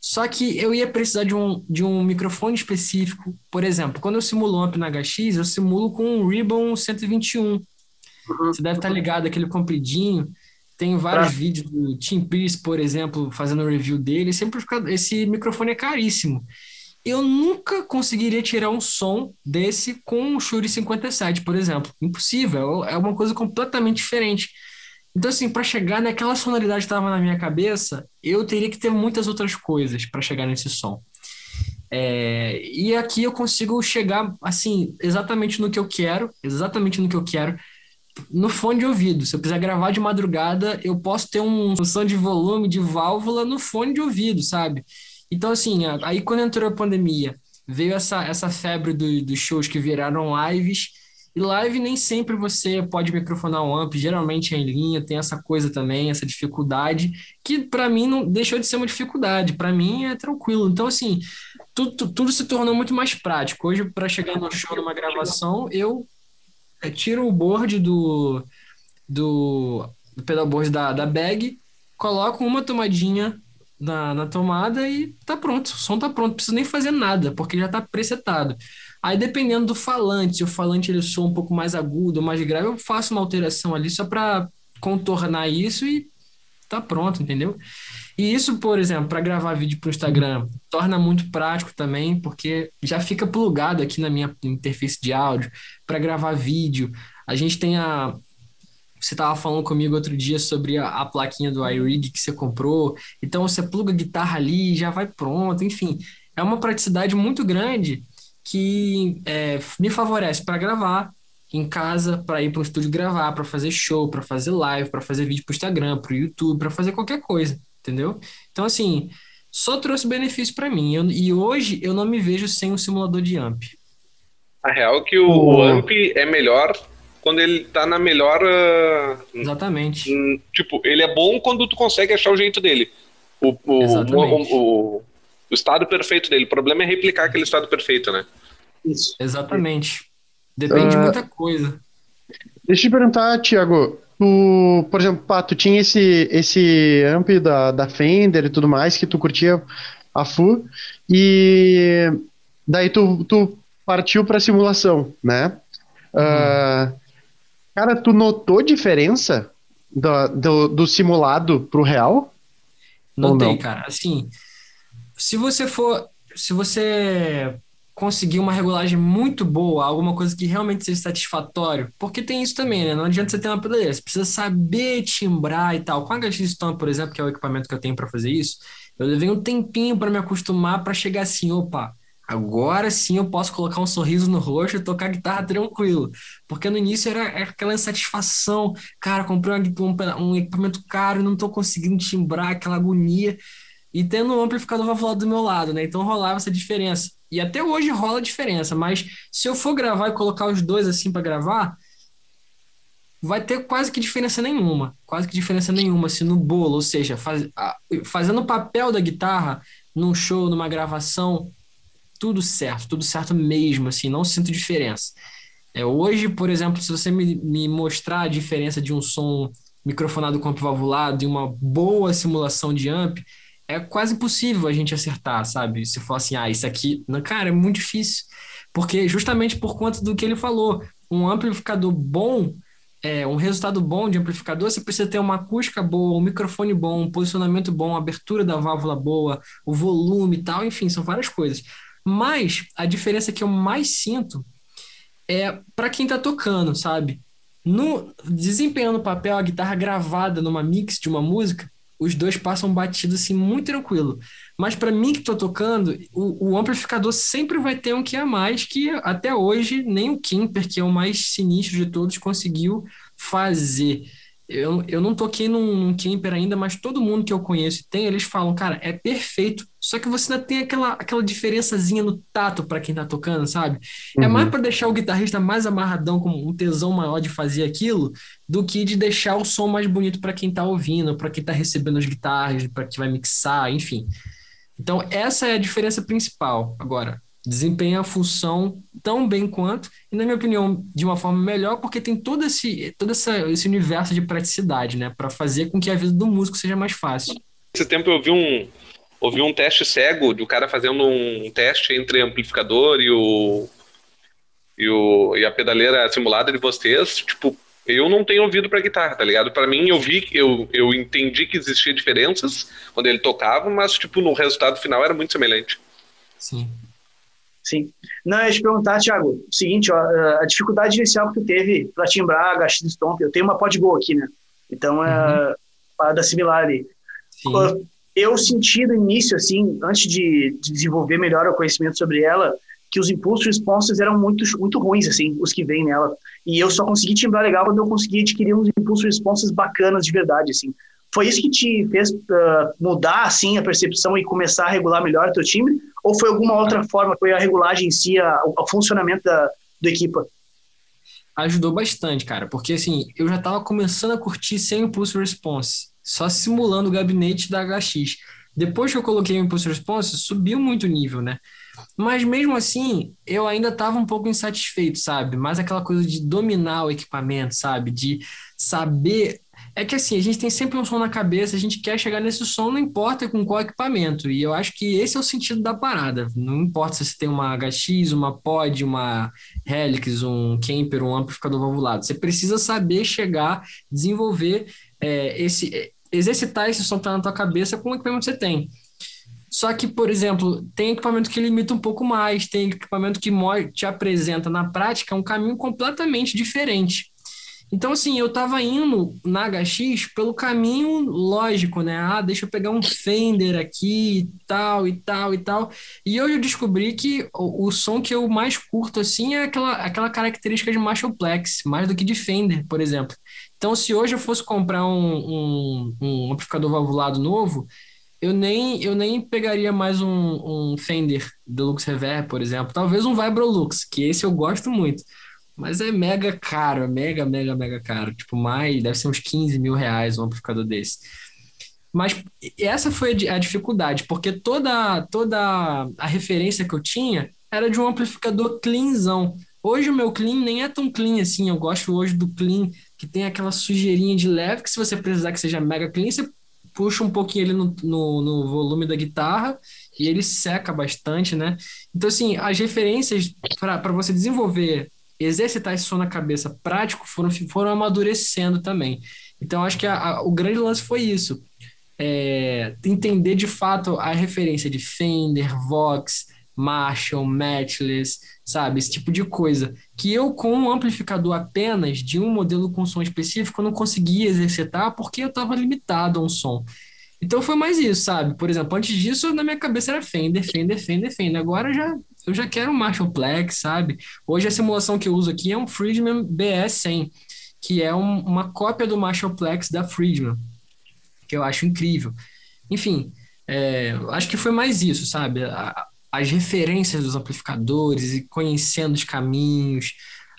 Speaker 4: Só que eu ia precisar de um, de um microfone específico. Por exemplo, quando eu simulo um amp na HX, eu simulo com um Ribbon 121. Uhum. Você deve estar ligado, aquele compridinho. Tem vários vídeos do Tim Pierce, por exemplo, fazendo review dele. Sempre esse microfone é caríssimo. Eu nunca conseguiria tirar um som desse com um Shure 57, por exemplo. Impossível. É uma coisa completamente diferente. Então, assim, para chegar naquela sonoridade que estava na minha cabeça, eu teria que ter muitas outras coisas para chegar nesse som. É, e aqui eu consigo chegar, assim, exatamente no que eu quero, exatamente no que eu quero, no fone de ouvido. Se eu quiser gravar de madrugada, eu posso ter um som de volume, de válvula no fone de ouvido, sabe? Então, assim, aí quando entrou a pandemia, veio essa, essa febre do, dos shows que viraram lives. E live nem sempre você pode microfonar um amp, geralmente é em linha, tem essa coisa também, essa dificuldade, que para mim não deixou de ser uma dificuldade, para mim é tranquilo. Então, assim, tudo, tudo se tornou muito mais prático. Hoje, para chegar no show, numa gravação, eu é, tiro o board do, do, do pedalboard da, da bag, coloco uma tomadinha na, na tomada e tá pronto. O som tá pronto, não preciso nem fazer nada, porque já tá presetado. Aí, dependendo do falante, se o falante ele soa um pouco mais agudo, mais grave, eu faço uma alteração ali só para contornar isso e tá pronto, entendeu? E isso, por exemplo, para gravar vídeo para o Instagram, torna muito prático também, porque já fica plugado aqui na minha interface de áudio para gravar vídeo. A gente tem a. Você estava falando comigo outro dia sobre a, a plaquinha do iRig que você comprou. Então você pluga a guitarra ali e já vai pronto. Enfim, é uma praticidade muito grande que é, me favorece para gravar em casa, para ir para o estúdio gravar, para fazer show, para fazer live, para fazer vídeo para o Instagram, para o YouTube, para fazer qualquer coisa entendeu? Então, assim, só trouxe benefício para mim. Eu, e hoje eu não me vejo sem um simulador de AMP.
Speaker 3: A real é que o, o AMP é melhor quando ele tá na melhor. Uh,
Speaker 4: Exatamente.
Speaker 3: Um, tipo, ele é bom quando tu consegue achar o jeito dele. O, o, o, o, o estado perfeito dele. O problema é replicar aquele estado perfeito, né?
Speaker 4: Isso. Exatamente. Depende uh, de ah, muita coisa.
Speaker 1: Deixa eu te perguntar, Tiago. Tu, por exemplo, pá, tu tinha esse, esse amp da, da Fender e tudo mais, que tu curtia a FU, e daí tu, tu partiu para simulação, né? Uhum. Uh, cara, tu notou diferença do, do, do simulado pro real?
Speaker 4: Notei, cara. Assim, se você for. Se você conseguir uma regulagem muito boa, alguma coisa que realmente seja satisfatório, porque tem isso também, né? Não adianta você ter uma pedaleira, você precisa saber timbrar e tal. Com a HX Stone, por exemplo, que é o equipamento que eu tenho para fazer isso, eu levei um tempinho para me acostumar para chegar assim, opa, agora sim eu posso colocar um sorriso no rosto e tocar guitarra tranquilo. Porque no início era, era aquela insatisfação, cara, comprei um, um equipamento caro e não tô conseguindo timbrar, aquela agonia. E tendo um amplificador valvulado do meu lado, né? Então rolava essa diferença. E até hoje rola diferença, mas se eu for gravar e colocar os dois assim para gravar, vai ter quase que diferença nenhuma. Quase que diferença nenhuma, assim, no bolo. Ou seja, faz, fazendo o papel da guitarra num show, numa gravação, tudo certo, tudo certo mesmo, assim, não sinto diferença. É, hoje, por exemplo, se você me, me mostrar a diferença de um som microfonado com amp valvulado e uma boa simulação de amp, é quase impossível a gente acertar, sabe? Se for assim, ah, isso aqui. Não, cara, é muito difícil. Porque justamente por conta do que ele falou, um amplificador bom é, um resultado bom de amplificador, você precisa ter uma acústica boa, um microfone bom, um posicionamento bom, abertura da válvula boa, o volume e tal, enfim, são várias coisas. Mas a diferença que eu mais sinto é para quem está tocando, sabe? No, desempenhando o papel, a guitarra gravada numa mix de uma música, os dois passam batido assim muito tranquilo. Mas para mim que estou tocando, o, o, amplificador sempre vai ter um que a mais que até hoje nem o Kimper, que é o mais sinistro de todos, conseguiu fazer. Eu, eu não toquei num, num camper ainda, mas todo mundo que eu conheço tem, eles falam, cara, é perfeito. Só que você ainda tem aquela, aquela diferençazinha no tato para quem tá tocando, sabe? É uhum. É mais para deixar o guitarrista mais amarradão, com um tesão maior de fazer aquilo, do que de deixar o som mais bonito para quem tá ouvindo, para quem tá recebendo as guitarras, para quem vai mixar, enfim. Então, essa é a diferença principal. Agora, desempenha a função tão bem quanto, e na minha opinião, de uma forma melhor, porque tem todo esse, todo essa, esse universo de praticidade, né, para fazer com que a vida do músico seja mais fácil.
Speaker 3: Esse tempo eu vi um, ouvi um teste cego de um cara fazendo um teste entre amplificador e o e, o, e a pedaleira simulada de vocês, tipo, eu não tenho ouvido para guitarra, tá ligado? Para mim, eu vi, eu, eu entendi que existia diferenças quando ele tocava, mas, tipo, no resultado final era muito semelhante.
Speaker 4: Sim.
Speaker 2: Sim. Não, eu ia te perguntar, Thiago, o seguinte, ó, a dificuldade inicial que tu teve para timbrar a HX Stomp, eu tenho uma Podgo aqui, né? Então, é uhum. da similar ali. Sim. Eu senti no início, assim, antes de, de, desenvolver melhor o conhecimento sobre ela, que os impulsos responses eram muito, muito ruins, assim, os que vêm nela. E eu só consegui timbrar legal quando eu consegui adquirir uns impulsos responses bacanas de verdade, assim. Foi isso que te fez uh, mudar, assim, a percepção e começar a regular melhor o teu time? Ou foi alguma outra forma, foi a regulagem em si, a, o funcionamento da, do equipa?
Speaker 4: Ajudou bastante, cara, porque assim, eu já estava começando a curtir sem impulso response, só simulando o gabinete da HX. Depois que eu coloquei o impulso response, subiu muito o nível, né? Mas mesmo assim, eu ainda estava um pouco insatisfeito, sabe? Mais aquela coisa de dominar o equipamento, sabe? De saber é que assim, a gente tem sempre um som na cabeça, a gente quer chegar nesse som, não importa com qual equipamento. E eu acho que esse é o sentido da parada. Não importa se você tem uma HX, uma Pod, uma Helix, um Kemper, um amplificador valvulado. Você precisa saber chegar, desenvolver é, esse. Exercitar esse som que tá na tua cabeça com o equipamento que você tem. Só que, por exemplo, tem equipamento que limita um pouco mais, tem equipamento que te apresenta na prática um caminho completamente diferente. Então, assim, eu tava indo na HX pelo caminho lógico, né? Ah, deixa eu pegar um Fender aqui e tal, e tal, e tal. E hoje eu descobri que o, o som que eu mais curto, assim, é aquela, aquela característica de Marshallplex, mais do que de Fender, por exemplo. Então, se hoje eu fosse comprar um, um, um amplificador valvulado novo, eu nem, eu nem pegaria mais um, um Fender Deluxe Reverb, por exemplo. Talvez um Vibrolux, que esse eu gosto muito. Mas é mega caro, é mega, mega, mega caro. Tipo, mais, deve ser uns 15 mil reais um amplificador desse. Mas essa foi a dificuldade, porque toda, toda a referência que eu tinha era de um amplificador cleanzão. Hoje o meu clean nem é tão clean assim. Eu gosto hoje do clean que tem aquela sujeirinha de leve, que se você precisar que seja mega clean, você puxa um pouquinho ele no, no, no volume da guitarra e ele seca bastante, né? Então, assim, as referências para você desenvolver exercitar esse som na cabeça prático foram, foram amadurecendo também. Então, acho que a, a, o grande lance foi isso. É, entender de fato a referência de Fender, Vox, Marshall, Matchless, sabe? Esse tipo de coisa. Que eu, com um amplificador apenas de um modelo com som específico, eu não conseguia exercitar porque eu estava limitado a um som. Então foi mais isso, sabe? Por exemplo, antes disso, na minha cabeça era Fender, Fender, Fender, Fender. Agora já eu já quero um Marshallplex, sabe? Hoje a simulação que eu uso aqui é um Friedman BS100, que é um, uma cópia do Marshallplex da Friedman, que eu acho incrível. Enfim, é, acho que foi mais isso, sabe? A, as referências dos amplificadores e conhecendo os caminhos,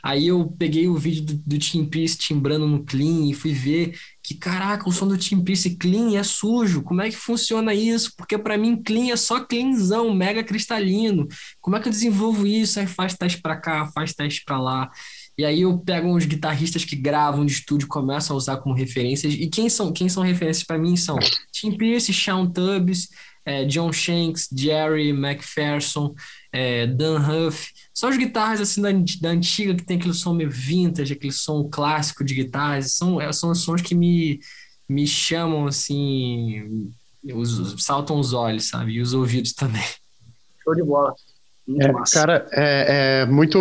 Speaker 4: Aí eu peguei o vídeo do, do Team Peace timbrando no clean e fui ver que, caraca, o som do Team Peace clean é sujo. Como é que funciona isso? Porque para mim clean é só cleanzão, mega cristalino. Como é que eu desenvolvo isso? Aí faz teste para cá, faz teste para lá. E aí eu pego uns guitarristas que gravam de estúdio, começam a usar como referências. E quem são, quem são referências para mim são Tim Pierce, Sean Tubbs, é, John Shanks, Jerry McPherson, é, Dan Huff, só as guitarras assim da, da, antiga que tem aquele som meio vintage, aquele som clássico de guitarras, são, é, são sons que me, me chamam assim, os, saltam os olhos, sabe? E os ouvidos também.
Speaker 2: Show de bola.
Speaker 1: É, cara, é, é, muito.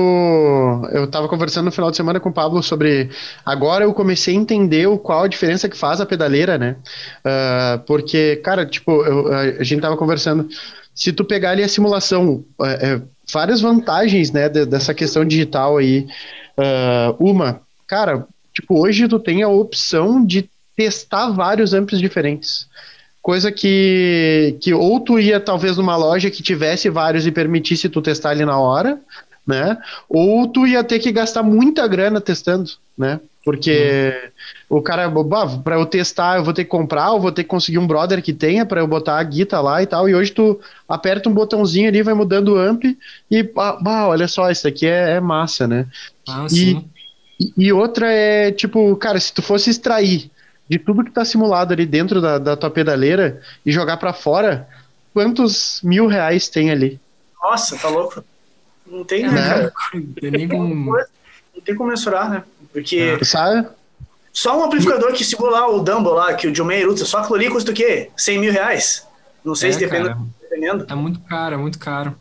Speaker 1: Eu tava conversando no final de semana com o Pablo sobre. Agora eu comecei a entender o, qual a diferença que faz a pedaleira, né? Uh, porque, cara, tipo, eu, a gente tava conversando. Se tu pegar ali a simulação, é, é várias vantagens, né, dessa questão digital aí. Uh, uma, cara, tipo, hoje tu tem a opção de testar vários amplos diferentes coisa que, que ou tu ia talvez numa loja que tivesse vários e permitisse tu testar ali na hora, né? Ou tu ia ter que gastar muita grana testando, né? Porque uhum. o cara, para eu testar, eu vou ter que comprar, eu vou ter que conseguir um brother que tenha para eu botar a guita lá e tal. E hoje tu aperta um botãozinho ali, vai mudando o amp e, bah, olha só, isso aqui é, é massa, né?
Speaker 4: Ah, e,
Speaker 1: e outra é, tipo, cara, se tu fosse extrair de tudo que está simulado ali dentro da, da tua pedaleira e jogar para fora, quantos mil reais tem ali?
Speaker 2: Nossa, tá louco. Não tem, né, né? cara? Tem, como, não tem como mensurar, né? Porque.
Speaker 1: É. Sabe?
Speaker 2: Só um amplificador que simular o Dumble lá, que o John Mayer usa, só aquilo ali custa o quê? 100 mil reais? Não sei é, se depende, dependendo.
Speaker 4: É muito caro, é muito caro.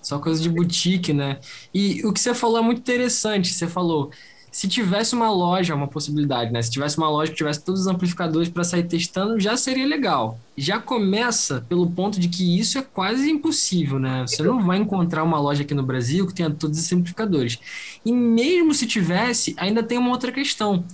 Speaker 4: Só coisa de boutique, né? E o que você falou é muito interessante. Você falou, se tivesse uma loja, uma possibilidade, né? Se tivesse uma loja que tivesse todos os amplificadores para sair testando, já seria legal. Já começa pelo ponto de que isso é quase impossível, né? Você não vai encontrar uma loja aqui no Brasil que tenha todos esses amplificadores. E mesmo se tivesse, ainda tem uma outra questão.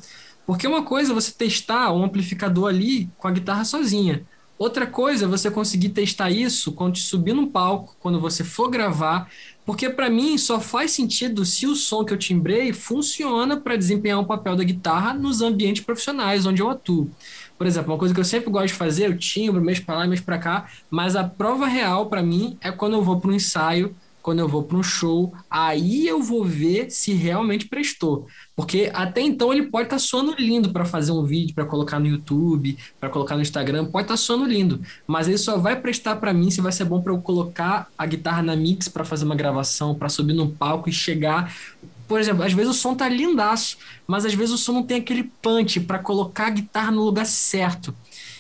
Speaker 4: Porque uma coisa é você testar um amplificador ali com a guitarra sozinha. Outra coisa é você conseguir testar isso quando te subir no palco, quando você for gravar, porque para mim só faz sentido se o som que eu timbrei funciona para desempenhar um papel da guitarra nos ambientes profissionais onde eu atuo. Por exemplo, uma coisa que eu sempre gosto de fazer, eu timbro, mês para lá, mês para cá, mas a prova real para mim é quando eu vou para um ensaio quando eu vou para um show, aí eu vou ver se realmente prestou. Porque até então ele pode estar tá soando lindo para fazer um vídeo, para colocar no YouTube, para colocar no Instagram, pode estar tá soando lindo, mas ele só vai prestar para mim se vai ser bom para eu colocar a guitarra na mix para fazer uma gravação, para subir no palco e chegar por exemplo, às vezes o som tá lindaço, mas às vezes o som não tem aquele punch para colocar a guitarra no lugar certo.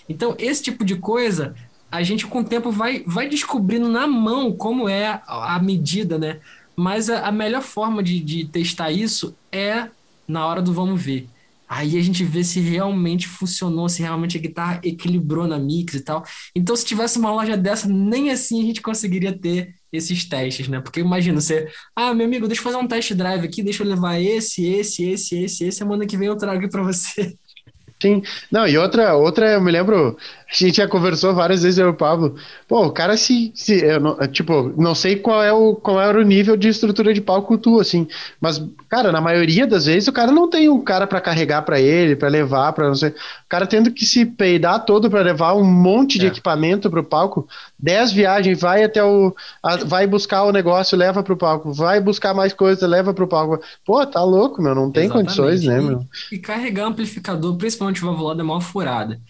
Speaker 4: Então, esse tipo de coisa a gente com o tempo vai, vai descobrindo na mão como é a, medida, né? Mas a, a melhor forma de, de testar isso é na hora do vamos ver. Aí a gente vê se realmente funcionou, se realmente a guitarra equilibrou na mix e tal. Então, se tivesse uma loja dessa, nem assim a gente conseguiria ter esses testes, né? Porque imagina você, ah, meu amigo, deixa eu fazer um test drive aqui, deixa eu levar esse, esse, esse, esse, esse, semana que vem eu trago para você.
Speaker 1: Sim. Não, e outra, outra, eu me lembro, a gente já conversou várias vezes, eu e o Pablo. Pô, o cara se. se eu não, tipo, não sei qual é o, qual era o nível de estrutura de palco tu, assim. Mas, cara, na maioria das vezes o cara não tem um cara para carregar para ele, para levar, para não sei. O cara tendo que se peidar todo para levar um monte de é. equipamento pro palco. Dez viagens, vai até o. A, vai buscar o negócio, leva pro palco. Vai buscar mais coisa, leva pro palco. Pô, tá louco, meu. Não tem Exatamente. condições, né, meu?
Speaker 4: E carregar amplificador, principalmente valvulado, é mal furada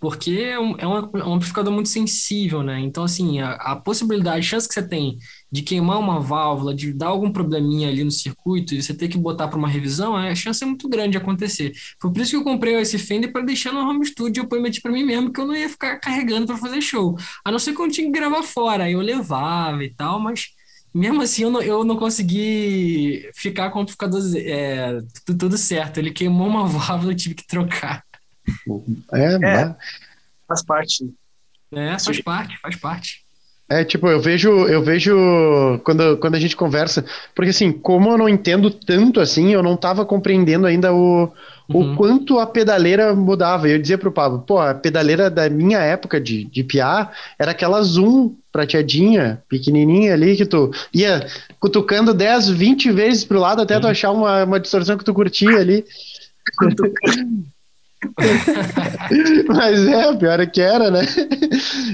Speaker 4: porque é um, é, é um amplificador muito sensível, né? Então, assim, a, a, possibilidade, a chance que você tem de queimar uma válvula, de dar algum probleminha ali no circuito e você ter que botar para uma revisão, a chance é muito grande de acontecer. Foi por isso que eu comprei esse Fender para deixar no home studio, eu prometi para mim mesmo que eu não ia ficar carregando para fazer show. A não ser que eu tinha que gravar fora, aí eu levava e tal, mas mesmo assim eu não, eu não consegui ficar com o amplificador é, tudo, tudo certo. Ele queimou uma válvula, eu tive que trocar.
Speaker 1: É, é
Speaker 2: faz parte.
Speaker 4: É, faz parte, faz parte.
Speaker 1: É, tipo, eu vejo, eu vejo quando, quando a gente conversa, porque assim, como eu não entendo tanto assim, eu não tava compreendendo ainda o, uhum. o quanto a pedaleira mudava. Eu dizia pro Pablo, pô, a pedaleira da minha época de, de piar era aquela Zoom prateadinha, pequenininha ali, que tu ia cutucando 10, 20 vezes pro lado até uhum. tu achar uma, uma distorção que tu curtia ali. Mas é, pior é que era, né?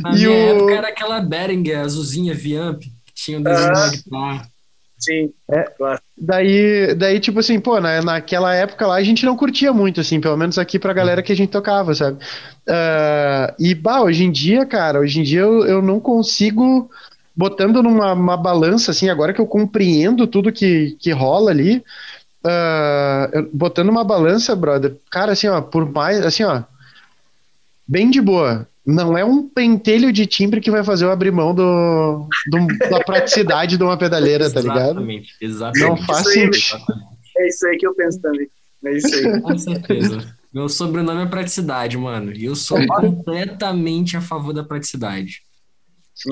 Speaker 4: Na e minha o... época era aquela Behringer azulzinha Viamp, que tinha um desenho ah. guitarra.
Speaker 2: Sim,
Speaker 1: é, claro. Daí, daí, tipo assim, pô, na, naquela época lá a gente não curtia muito, assim, pelo menos aqui pra galera que a gente tocava, sabe? Uh, e, bah, hoje em dia, cara, hoje em dia eu, eu não consigo, botando numa balança, assim, agora que eu compreendo tudo que, que rola ali, uh, botando uma balança, brother, cara, assim, ó, por mais, assim, ó, bem de boa não é um pentelho de timbre que vai fazer eu abrir mão do, do da praticidade de uma pedaleira, tá ligado?
Speaker 4: Exatamente, exatamente.
Speaker 1: Não faz sentido.
Speaker 2: É isso aí que eu penso também. É isso aí.
Speaker 4: Com certeza. Meu sobrenome é praticidade, mano. E eu sou completamente a favor da praticidade.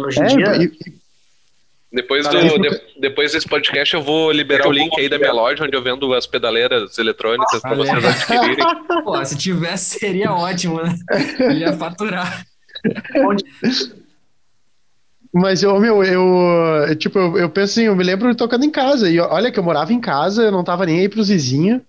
Speaker 2: Hoje em é, dia,
Speaker 3: e, depois, do, de, depois desse podcast eu vou liberar o link aí da minha loja, onde eu vendo as pedaleiras eletrônicas para vocês adquirirem.
Speaker 4: Pô, se tivesse seria ótimo, né? Ia faturar.
Speaker 1: Mas eu, meu, eu, tipo, eu, eu penso assim, eu me lembro tocando em casa, e olha que eu morava em casa, eu não tava nem aí pros vizinhos,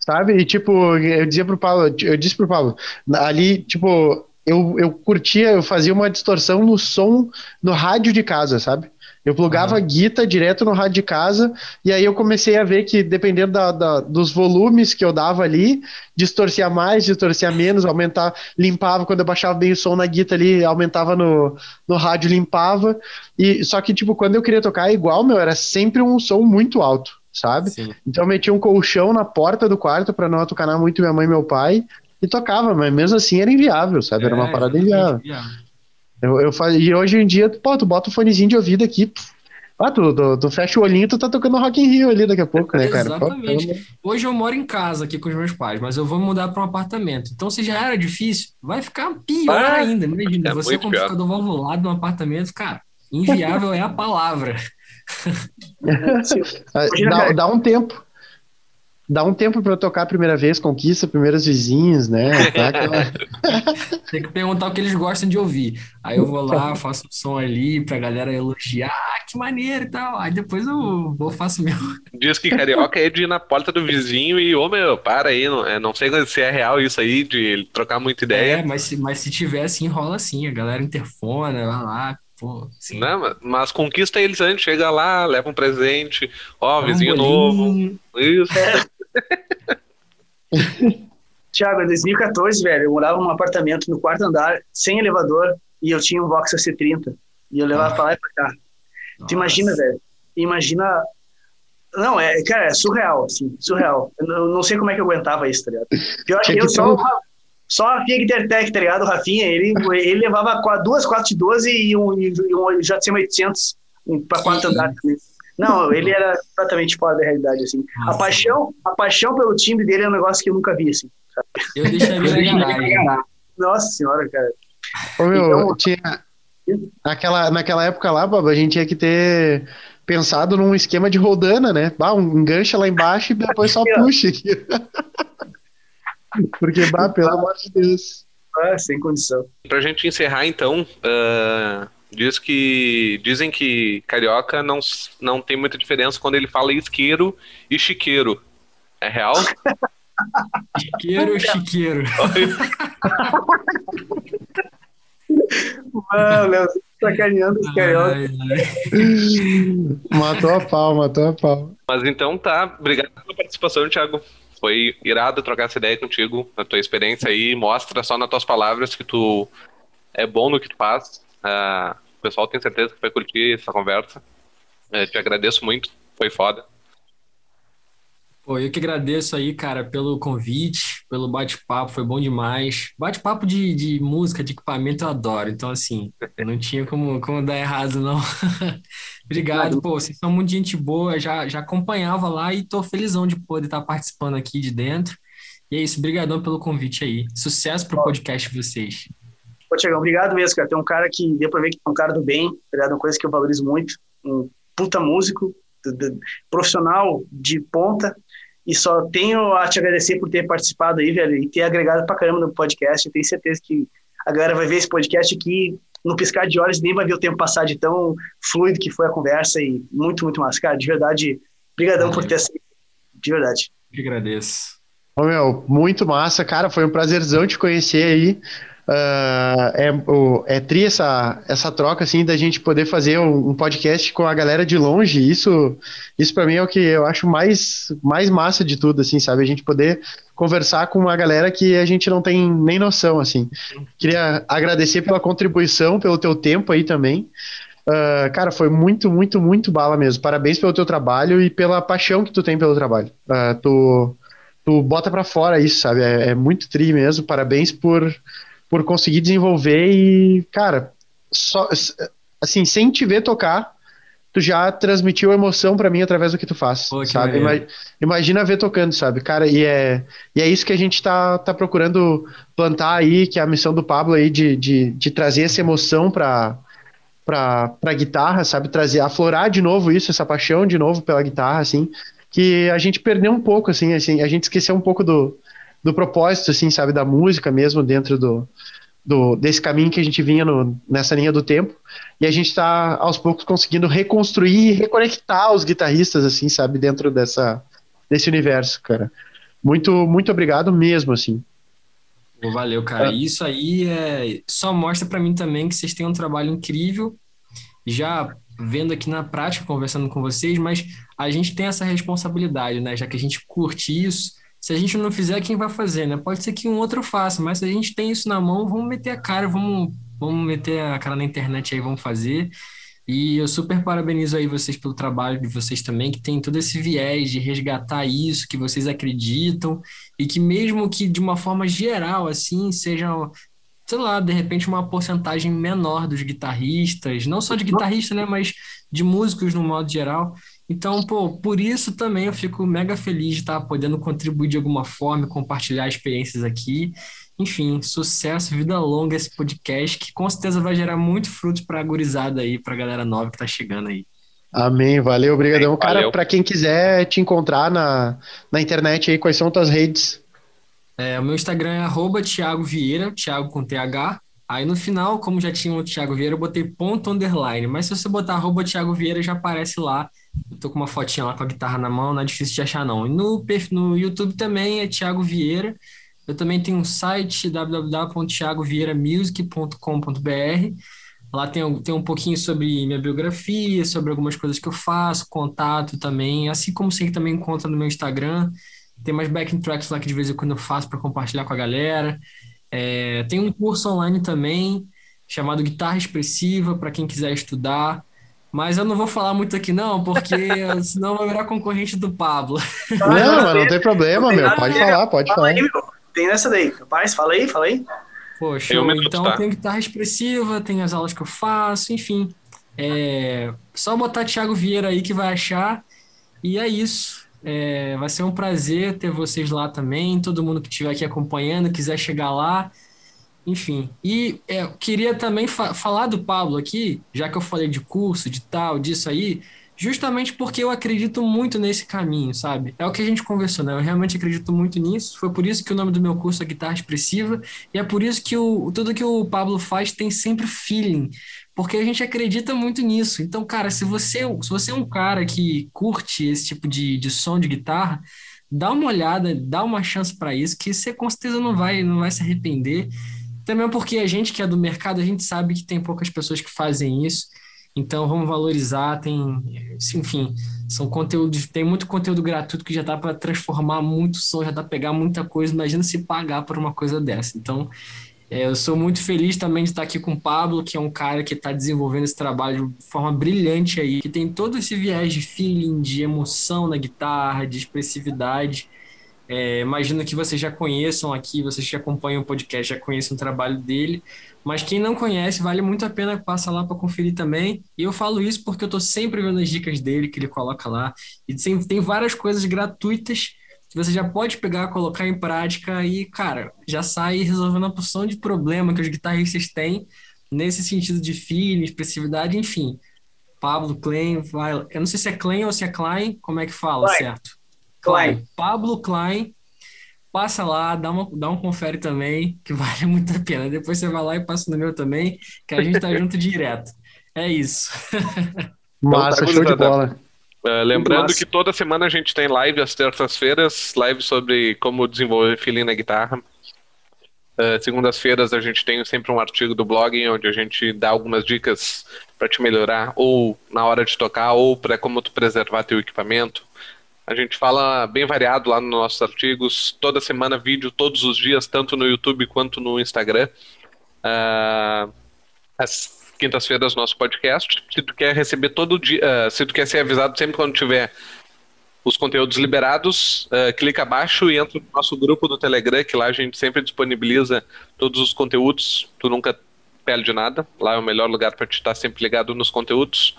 Speaker 1: sabe? E tipo, eu dizia pro Paulo, eu disse pro Paulo, ali, tipo, eu, eu curtia, eu fazia uma distorção no som no rádio de casa, sabe? Eu plugava uhum. a guita direto no rádio de casa, e aí eu comecei a ver que, dependendo da, da, dos volumes que eu dava ali, distorcia mais, distorcia menos, aumentar, limpava, quando eu baixava bem o som na guita ali, aumentava no, no rádio, limpava. E Só que, tipo, quando eu queria tocar igual, meu, era sempre um som muito alto, sabe? Sim. Então eu metia um colchão na porta do quarto para não atucar muito minha mãe e meu pai, e tocava, mas mesmo assim era inviável, sabe? Era uma é, parada inviável. inviável. Eu, eu faz... E hoje em dia, pô, tu bota o fonezinho de ouvido aqui, ah, tu, tu, tu, fecha o olhinho tu tá tocando Rock in Rio ali daqui a pouco, né, cara?
Speaker 4: Exatamente. Pô, hoje eu moro em casa aqui com os meus pais, mas eu vou mudar para um apartamento. Então, se já era difícil, vai ficar pior ah, ainda. Imagina, é você com computador valvulado num apartamento, cara, inviável é a palavra.
Speaker 1: dá, dá um tempo dá um tempo para tocar a primeira vez, conquista primeiros vizinhos, né? Tá aquela...
Speaker 4: Tem que perguntar o que eles gostam de ouvir. Aí eu vou lá, faço o som ali pra galera elogiar, ah, que maneiro e tal. Aí depois eu vou faço meu.
Speaker 3: Diz que carioca é de ir na porta do vizinho e, ô meu, para aí, não, é, não sei se é real isso aí, de trocar muita ideia.
Speaker 4: É, mas se, mas se tiver assim, rola assim, a galera interfona, vai lá, Pô,
Speaker 3: Não, mas conquista eles antes, chega lá, leva um presente, ó, um vizinho bolinho. novo. Isso.
Speaker 2: Tiago, em 2014, velho, eu morava num apartamento no quarto andar, sem elevador, e eu tinha um Vox AC30. E eu levava ah. pra lá e pra cá. Nossa. Tu imagina, velho? Imagina. Não, é, cara, é surreal, assim, surreal. Eu não sei como é que eu aguentava isso, tá ligado? Pior que, que eu só, só a Rafinha Intertech, tá ligado? O Rafinha, ele, ele levava duas 412 e um, e um JCM 800 pra quatro andares também. Não, ele era completamente fora da realidade, assim. Nossa. A paixão, a paixão pelo time dele é um negócio que eu nunca vi, assim.
Speaker 4: Sabe? Eu deixaria
Speaker 2: na Nossa senhora, cara.
Speaker 1: Ô, meu, então, tinha... Naquela, naquela época lá, Bob, a gente tinha que ter pensado num esquema de rodana, né? Bah, um gancho lá embaixo e depois só puxa aqui. Porque, bah, pelo amor de Deus.
Speaker 2: Ah, sem condição.
Speaker 3: Pra gente encerrar, então, uh, Diz que dizem que carioca não, não tem muita diferença quando ele fala isqueiro e chiqueiro. É real?
Speaker 4: Chiqueiro ou chiqueiro?
Speaker 2: Mano, Léo, sacaneando os carioca.
Speaker 1: matou a pau, matou a pau.
Speaker 3: Mas então tá, obrigado pela participação, Thiago. Foi irado trocar essa ideia contigo, a tua experiência aí, mostra só nas tuas palavras que tu é bom no que tu faz. Uh, pessoal tem certeza que vai curtir essa conversa. É, te agradeço muito, foi foda.
Speaker 4: Pô, eu que agradeço aí, cara, pelo convite, pelo bate-papo, foi bom demais. Bate-papo de, de música, de equipamento, eu adoro. Então, assim, não tinha como, como dar errado, não. Obrigado, pô, vocês são muito gente boa, já, já acompanhava lá e tô felizão de poder estar participando aqui de dentro. E é isso, brigadão pelo convite aí. Sucesso pro podcast de vocês.
Speaker 2: Pô, Tiagão, obrigado mesmo, cara. Tem um cara que deu pra ver que é um cara do bem, tá Uma coisa que eu valorizo muito. Um puta músico, profissional de ponta. E só tenho a te agradecer por ter participado aí, velho, e ter agregado pra caramba no podcast. Eu tenho certeza que a galera vai ver esse podcast aqui no piscar de olhos nem vai ver o tempo passar de tão fluido que foi a conversa e muito, muito massa. Cara, de verdade, brigadão por ter aceito. De verdade.
Speaker 4: Eu que agradeço.
Speaker 1: Ô, meu, muito massa, cara. Foi um prazerzão te conhecer aí. Uh, é, é tri essa, essa troca, assim, da gente poder fazer um, um podcast com a galera de longe. Isso, isso para mim é o que eu acho mais, mais massa de tudo, assim, sabe? A gente poder conversar com uma galera que a gente não tem nem noção, assim. Queria agradecer pela contribuição, pelo teu tempo aí também. Uh, cara, foi muito, muito, muito bala mesmo. Parabéns pelo teu trabalho e pela paixão que tu tem pelo trabalho. Uh, tu, tu bota para fora isso, sabe? É, é muito tri mesmo. Parabéns por por conseguir desenvolver e, cara, só assim, sem te ver tocar, tu já transmitiu emoção para mim através do que tu faz, Pô, sabe? Imagina ver tocando, sabe? Cara, e é, e é isso que a gente tá, tá procurando plantar aí, que é a missão do Pablo aí de, de, de trazer essa emoção para pra, pra guitarra, sabe? Trazer, aflorar de novo isso, essa paixão de novo pela guitarra, assim, que a gente perdeu um pouco, assim, assim a gente esqueceu um pouco do, do propósito, assim, sabe, da música mesmo dentro do, do desse caminho que a gente vinha no, nessa linha do tempo. E a gente está aos poucos conseguindo reconstruir e reconectar os guitarristas, assim, sabe, dentro dessa desse universo, cara. Muito, muito obrigado mesmo, assim.
Speaker 4: Valeu, cara. É. Isso aí é só mostra para mim também que vocês têm um trabalho incrível. Já vendo aqui na prática, conversando com vocês, mas a gente tem essa responsabilidade, né? Já que a gente curte isso, se a gente não fizer, quem vai fazer, né? Pode ser que um outro faça, mas se a gente tem isso na mão, vamos meter a cara, vamos, vamos meter a cara na internet aí, vamos fazer. E eu super parabenizo aí vocês pelo trabalho de vocês também, que tem todo esse viés de resgatar isso, que vocês acreditam, e que mesmo que de uma forma geral, assim, seja, sei lá, de repente uma porcentagem menor dos guitarristas, não só de guitarrista, né, mas de músicos no modo geral, então, pô, por isso também eu fico mega feliz de estar podendo contribuir de alguma forma, compartilhar experiências aqui. Enfim, sucesso, vida longa esse podcast, que com certeza vai gerar muito frutos para a gurizada aí, para a galera nova que está chegando aí.
Speaker 1: Amém, valeu, obrigadão. Cara, para quem quiser te encontrar na, na internet aí, quais são tuas redes?
Speaker 4: É, o meu Instagram é arroba Thiago Vieira, Thiago com TH. Aí no final, como já tinha o Thiago Vieira, eu botei ponto underline. Mas se você botar arroba Thiago Vieira, já aparece lá. Tô com uma fotinha lá com a guitarra na mão, não é difícil de achar, não. E no, no YouTube também é Thiago Vieira. Eu também tenho um site www.thiagovieiramusic.com.br. Lá tem, tem um pouquinho sobre minha biografia, sobre algumas coisas que eu faço, contato também, assim como você também encontra no meu Instagram. Tem mais backing tracks lá que de vez em quando eu faço para compartilhar com a galera. É, tem um curso online também chamado Guitarra Expressiva para quem quiser estudar. Mas eu não vou falar muito aqui, não, porque senão vai virar concorrente do Pablo.
Speaker 1: Não, mas não tem problema, meu. Pode falar, pode fala falar. Aí, meu.
Speaker 2: Tem essa daí. Rapaz, fala aí, fala aí.
Speaker 4: Poxa, então tá. tem guitarra expressiva, tem as aulas que eu faço, enfim. É só botar Thiago Vieira aí que vai achar. E é isso. É, vai ser um prazer ter vocês lá também. Todo mundo que estiver aqui acompanhando, quiser chegar lá. Enfim, e é, queria também fa falar do Pablo aqui, já que eu falei de curso, de tal, disso aí, justamente porque eu acredito muito nesse caminho, sabe? É o que a gente conversou, né? Eu realmente acredito muito nisso. Foi por isso que o nome do meu curso é Guitarra Expressiva, e é por isso que o, tudo que o Pablo faz tem sempre feeling, porque a gente acredita muito nisso. Então, cara, se você, se você é um cara que curte esse tipo de, de som de guitarra, dá uma olhada, dá uma chance para isso, que você com certeza não vai, não vai se arrepender. Também porque a gente que é do mercado, a gente sabe que tem poucas pessoas que fazem isso. Então vamos valorizar, tem, enfim, são conteúdos, tem muito conteúdo gratuito que já dá para transformar muito som, já dá para pegar muita coisa. Imagina se pagar por uma coisa dessa. Então, é, eu sou muito feliz também de estar aqui com o Pablo, que é um cara que está desenvolvendo esse trabalho de forma brilhante aí, que tem todo esse viés de feeling, de emoção na guitarra, de expressividade. É, imagino que vocês já conheçam aqui, vocês que acompanham o podcast já conhecem o trabalho dele, mas quem não conhece, vale muito a pena passar lá para conferir também. E eu falo isso porque eu estou sempre vendo as dicas dele que ele coloca lá. E tem, tem várias coisas gratuitas que você já pode pegar, colocar em prática e, cara, já sai resolvendo uma porção de problema que os guitarristas têm nesse sentido de feeling, expressividade, enfim. Pablo Klein, vai, eu não sei se é Klein ou se é Klein, como é que fala, Klein. certo? Klein. Pablo Klein. Passa lá, dá, uma, dá um confere também, que vale muito a pena. Depois você vai lá e passa no meu também, que a gente tá junto direto. É isso.
Speaker 1: Massa, então, tá show de bola.
Speaker 3: Uh, lembrando que toda semana a gente tem live às terças-feiras, live sobre como desenvolver feeling na guitarra. Uh, Segundas-feiras a gente tem sempre um artigo do blog onde a gente dá algumas dicas para te melhorar, ou na hora de tocar, ou para como tu preservar teu equipamento. A gente fala bem variado lá nos nossos artigos, toda semana vídeo, todos os dias, tanto no YouTube quanto no Instagram. Uh, as quintas-feiras nosso podcast. Se tu quer receber todo dia, uh, se tu quer ser avisado sempre quando tiver os conteúdos liberados, uh, clica abaixo e entra no nosso grupo do Telegram, que lá a gente sempre disponibiliza todos os conteúdos, tu nunca perde nada, lá é o melhor lugar para te estar sempre ligado nos conteúdos.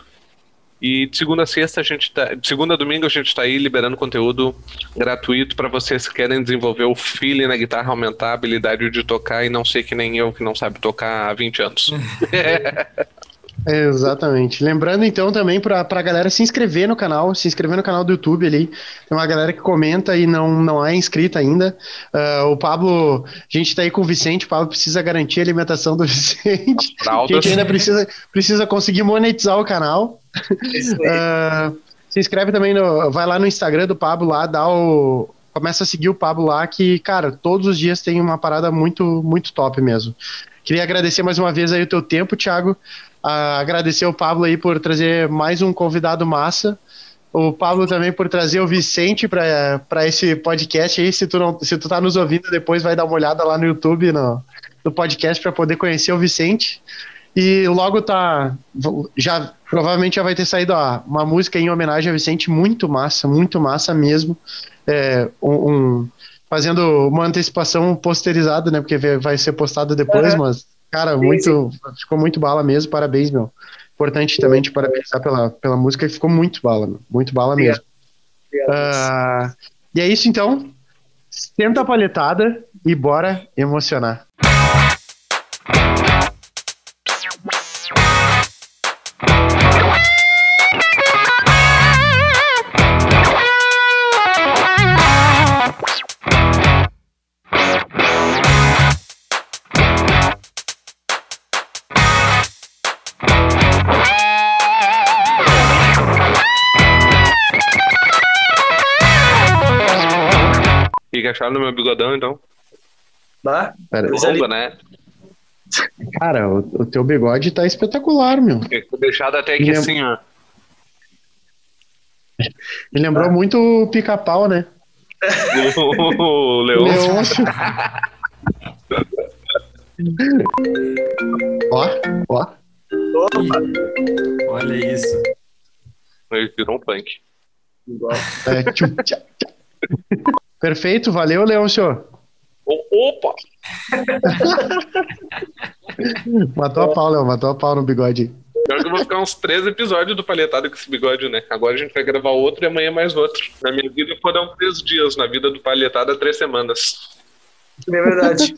Speaker 3: E de segunda a sexta, a gente tá, de segunda a domingo, a gente está aí liberando conteúdo gratuito para vocês que querem desenvolver o feeling na guitarra, aumentar a habilidade de tocar e não ser que nem eu que não sabe tocar há 20 anos.
Speaker 1: Exatamente. Lembrando então também para a galera se inscrever no canal, se inscrever no canal do YouTube ali. Tem uma galera que comenta e não, não é inscrita ainda. Uh, o Pablo, a gente está aí com o Vicente, o Pablo precisa garantir a alimentação do Vicente. A gente ainda precisa, precisa conseguir monetizar o canal. Uh, se inscreve também no. Vai lá no Instagram do Pablo lá, dá o. Começa a seguir o Pablo lá, que, cara, todos os dias tem uma parada muito, muito top mesmo. Queria agradecer mais uma vez aí o teu tempo, Thiago agradecer o Pablo aí por trazer mais um convidado massa. O Pablo também por trazer o Vicente para esse podcast aí. Se tu, não, se tu tá nos ouvindo, depois vai dar uma olhada lá no YouTube, no, no podcast, para poder conhecer o Vicente. E logo tá. Já provavelmente já vai ter saído ó, uma música em homenagem a Vicente, muito massa, muito massa mesmo. É, um, um, fazendo uma antecipação posterizada, né? Porque vai ser postado depois, é. mas Cara, sim, muito. Ficou muito bala mesmo, parabéns, meu. Importante também te parabenizar pela, pela música, que ficou muito bala, meu. Muito bala mesmo. Uh, e é isso então. Senta a palhetada e bora emocionar.
Speaker 3: Que acharam do meu bigodão, então?
Speaker 2: Bah,
Speaker 1: Pera,
Speaker 3: longo, né?
Speaker 1: Cara, o, o, teu bigode tá espetacular, meu.
Speaker 3: Ficou deixado até aqui assim, ó.
Speaker 1: Me lembrou ah. muito o pica-pau, né?
Speaker 3: o Leôncio.
Speaker 1: ó, ó.
Speaker 4: Opa. Olha isso.
Speaker 3: Ele virou um punk.
Speaker 1: É, tchum, tchá, tchá. Perfeito, valeu, Leôncio.
Speaker 3: Opa!
Speaker 1: matou a pau, Léo, matou a pau no bigode.
Speaker 3: Pior que eu vou ficar uns três episódios do palhetado com esse bigode, né? Agora a gente vai gravar outro e amanhã mais outro. Na minha vida foram três dias, na vida do palhetado, três semanas.
Speaker 2: É verdade.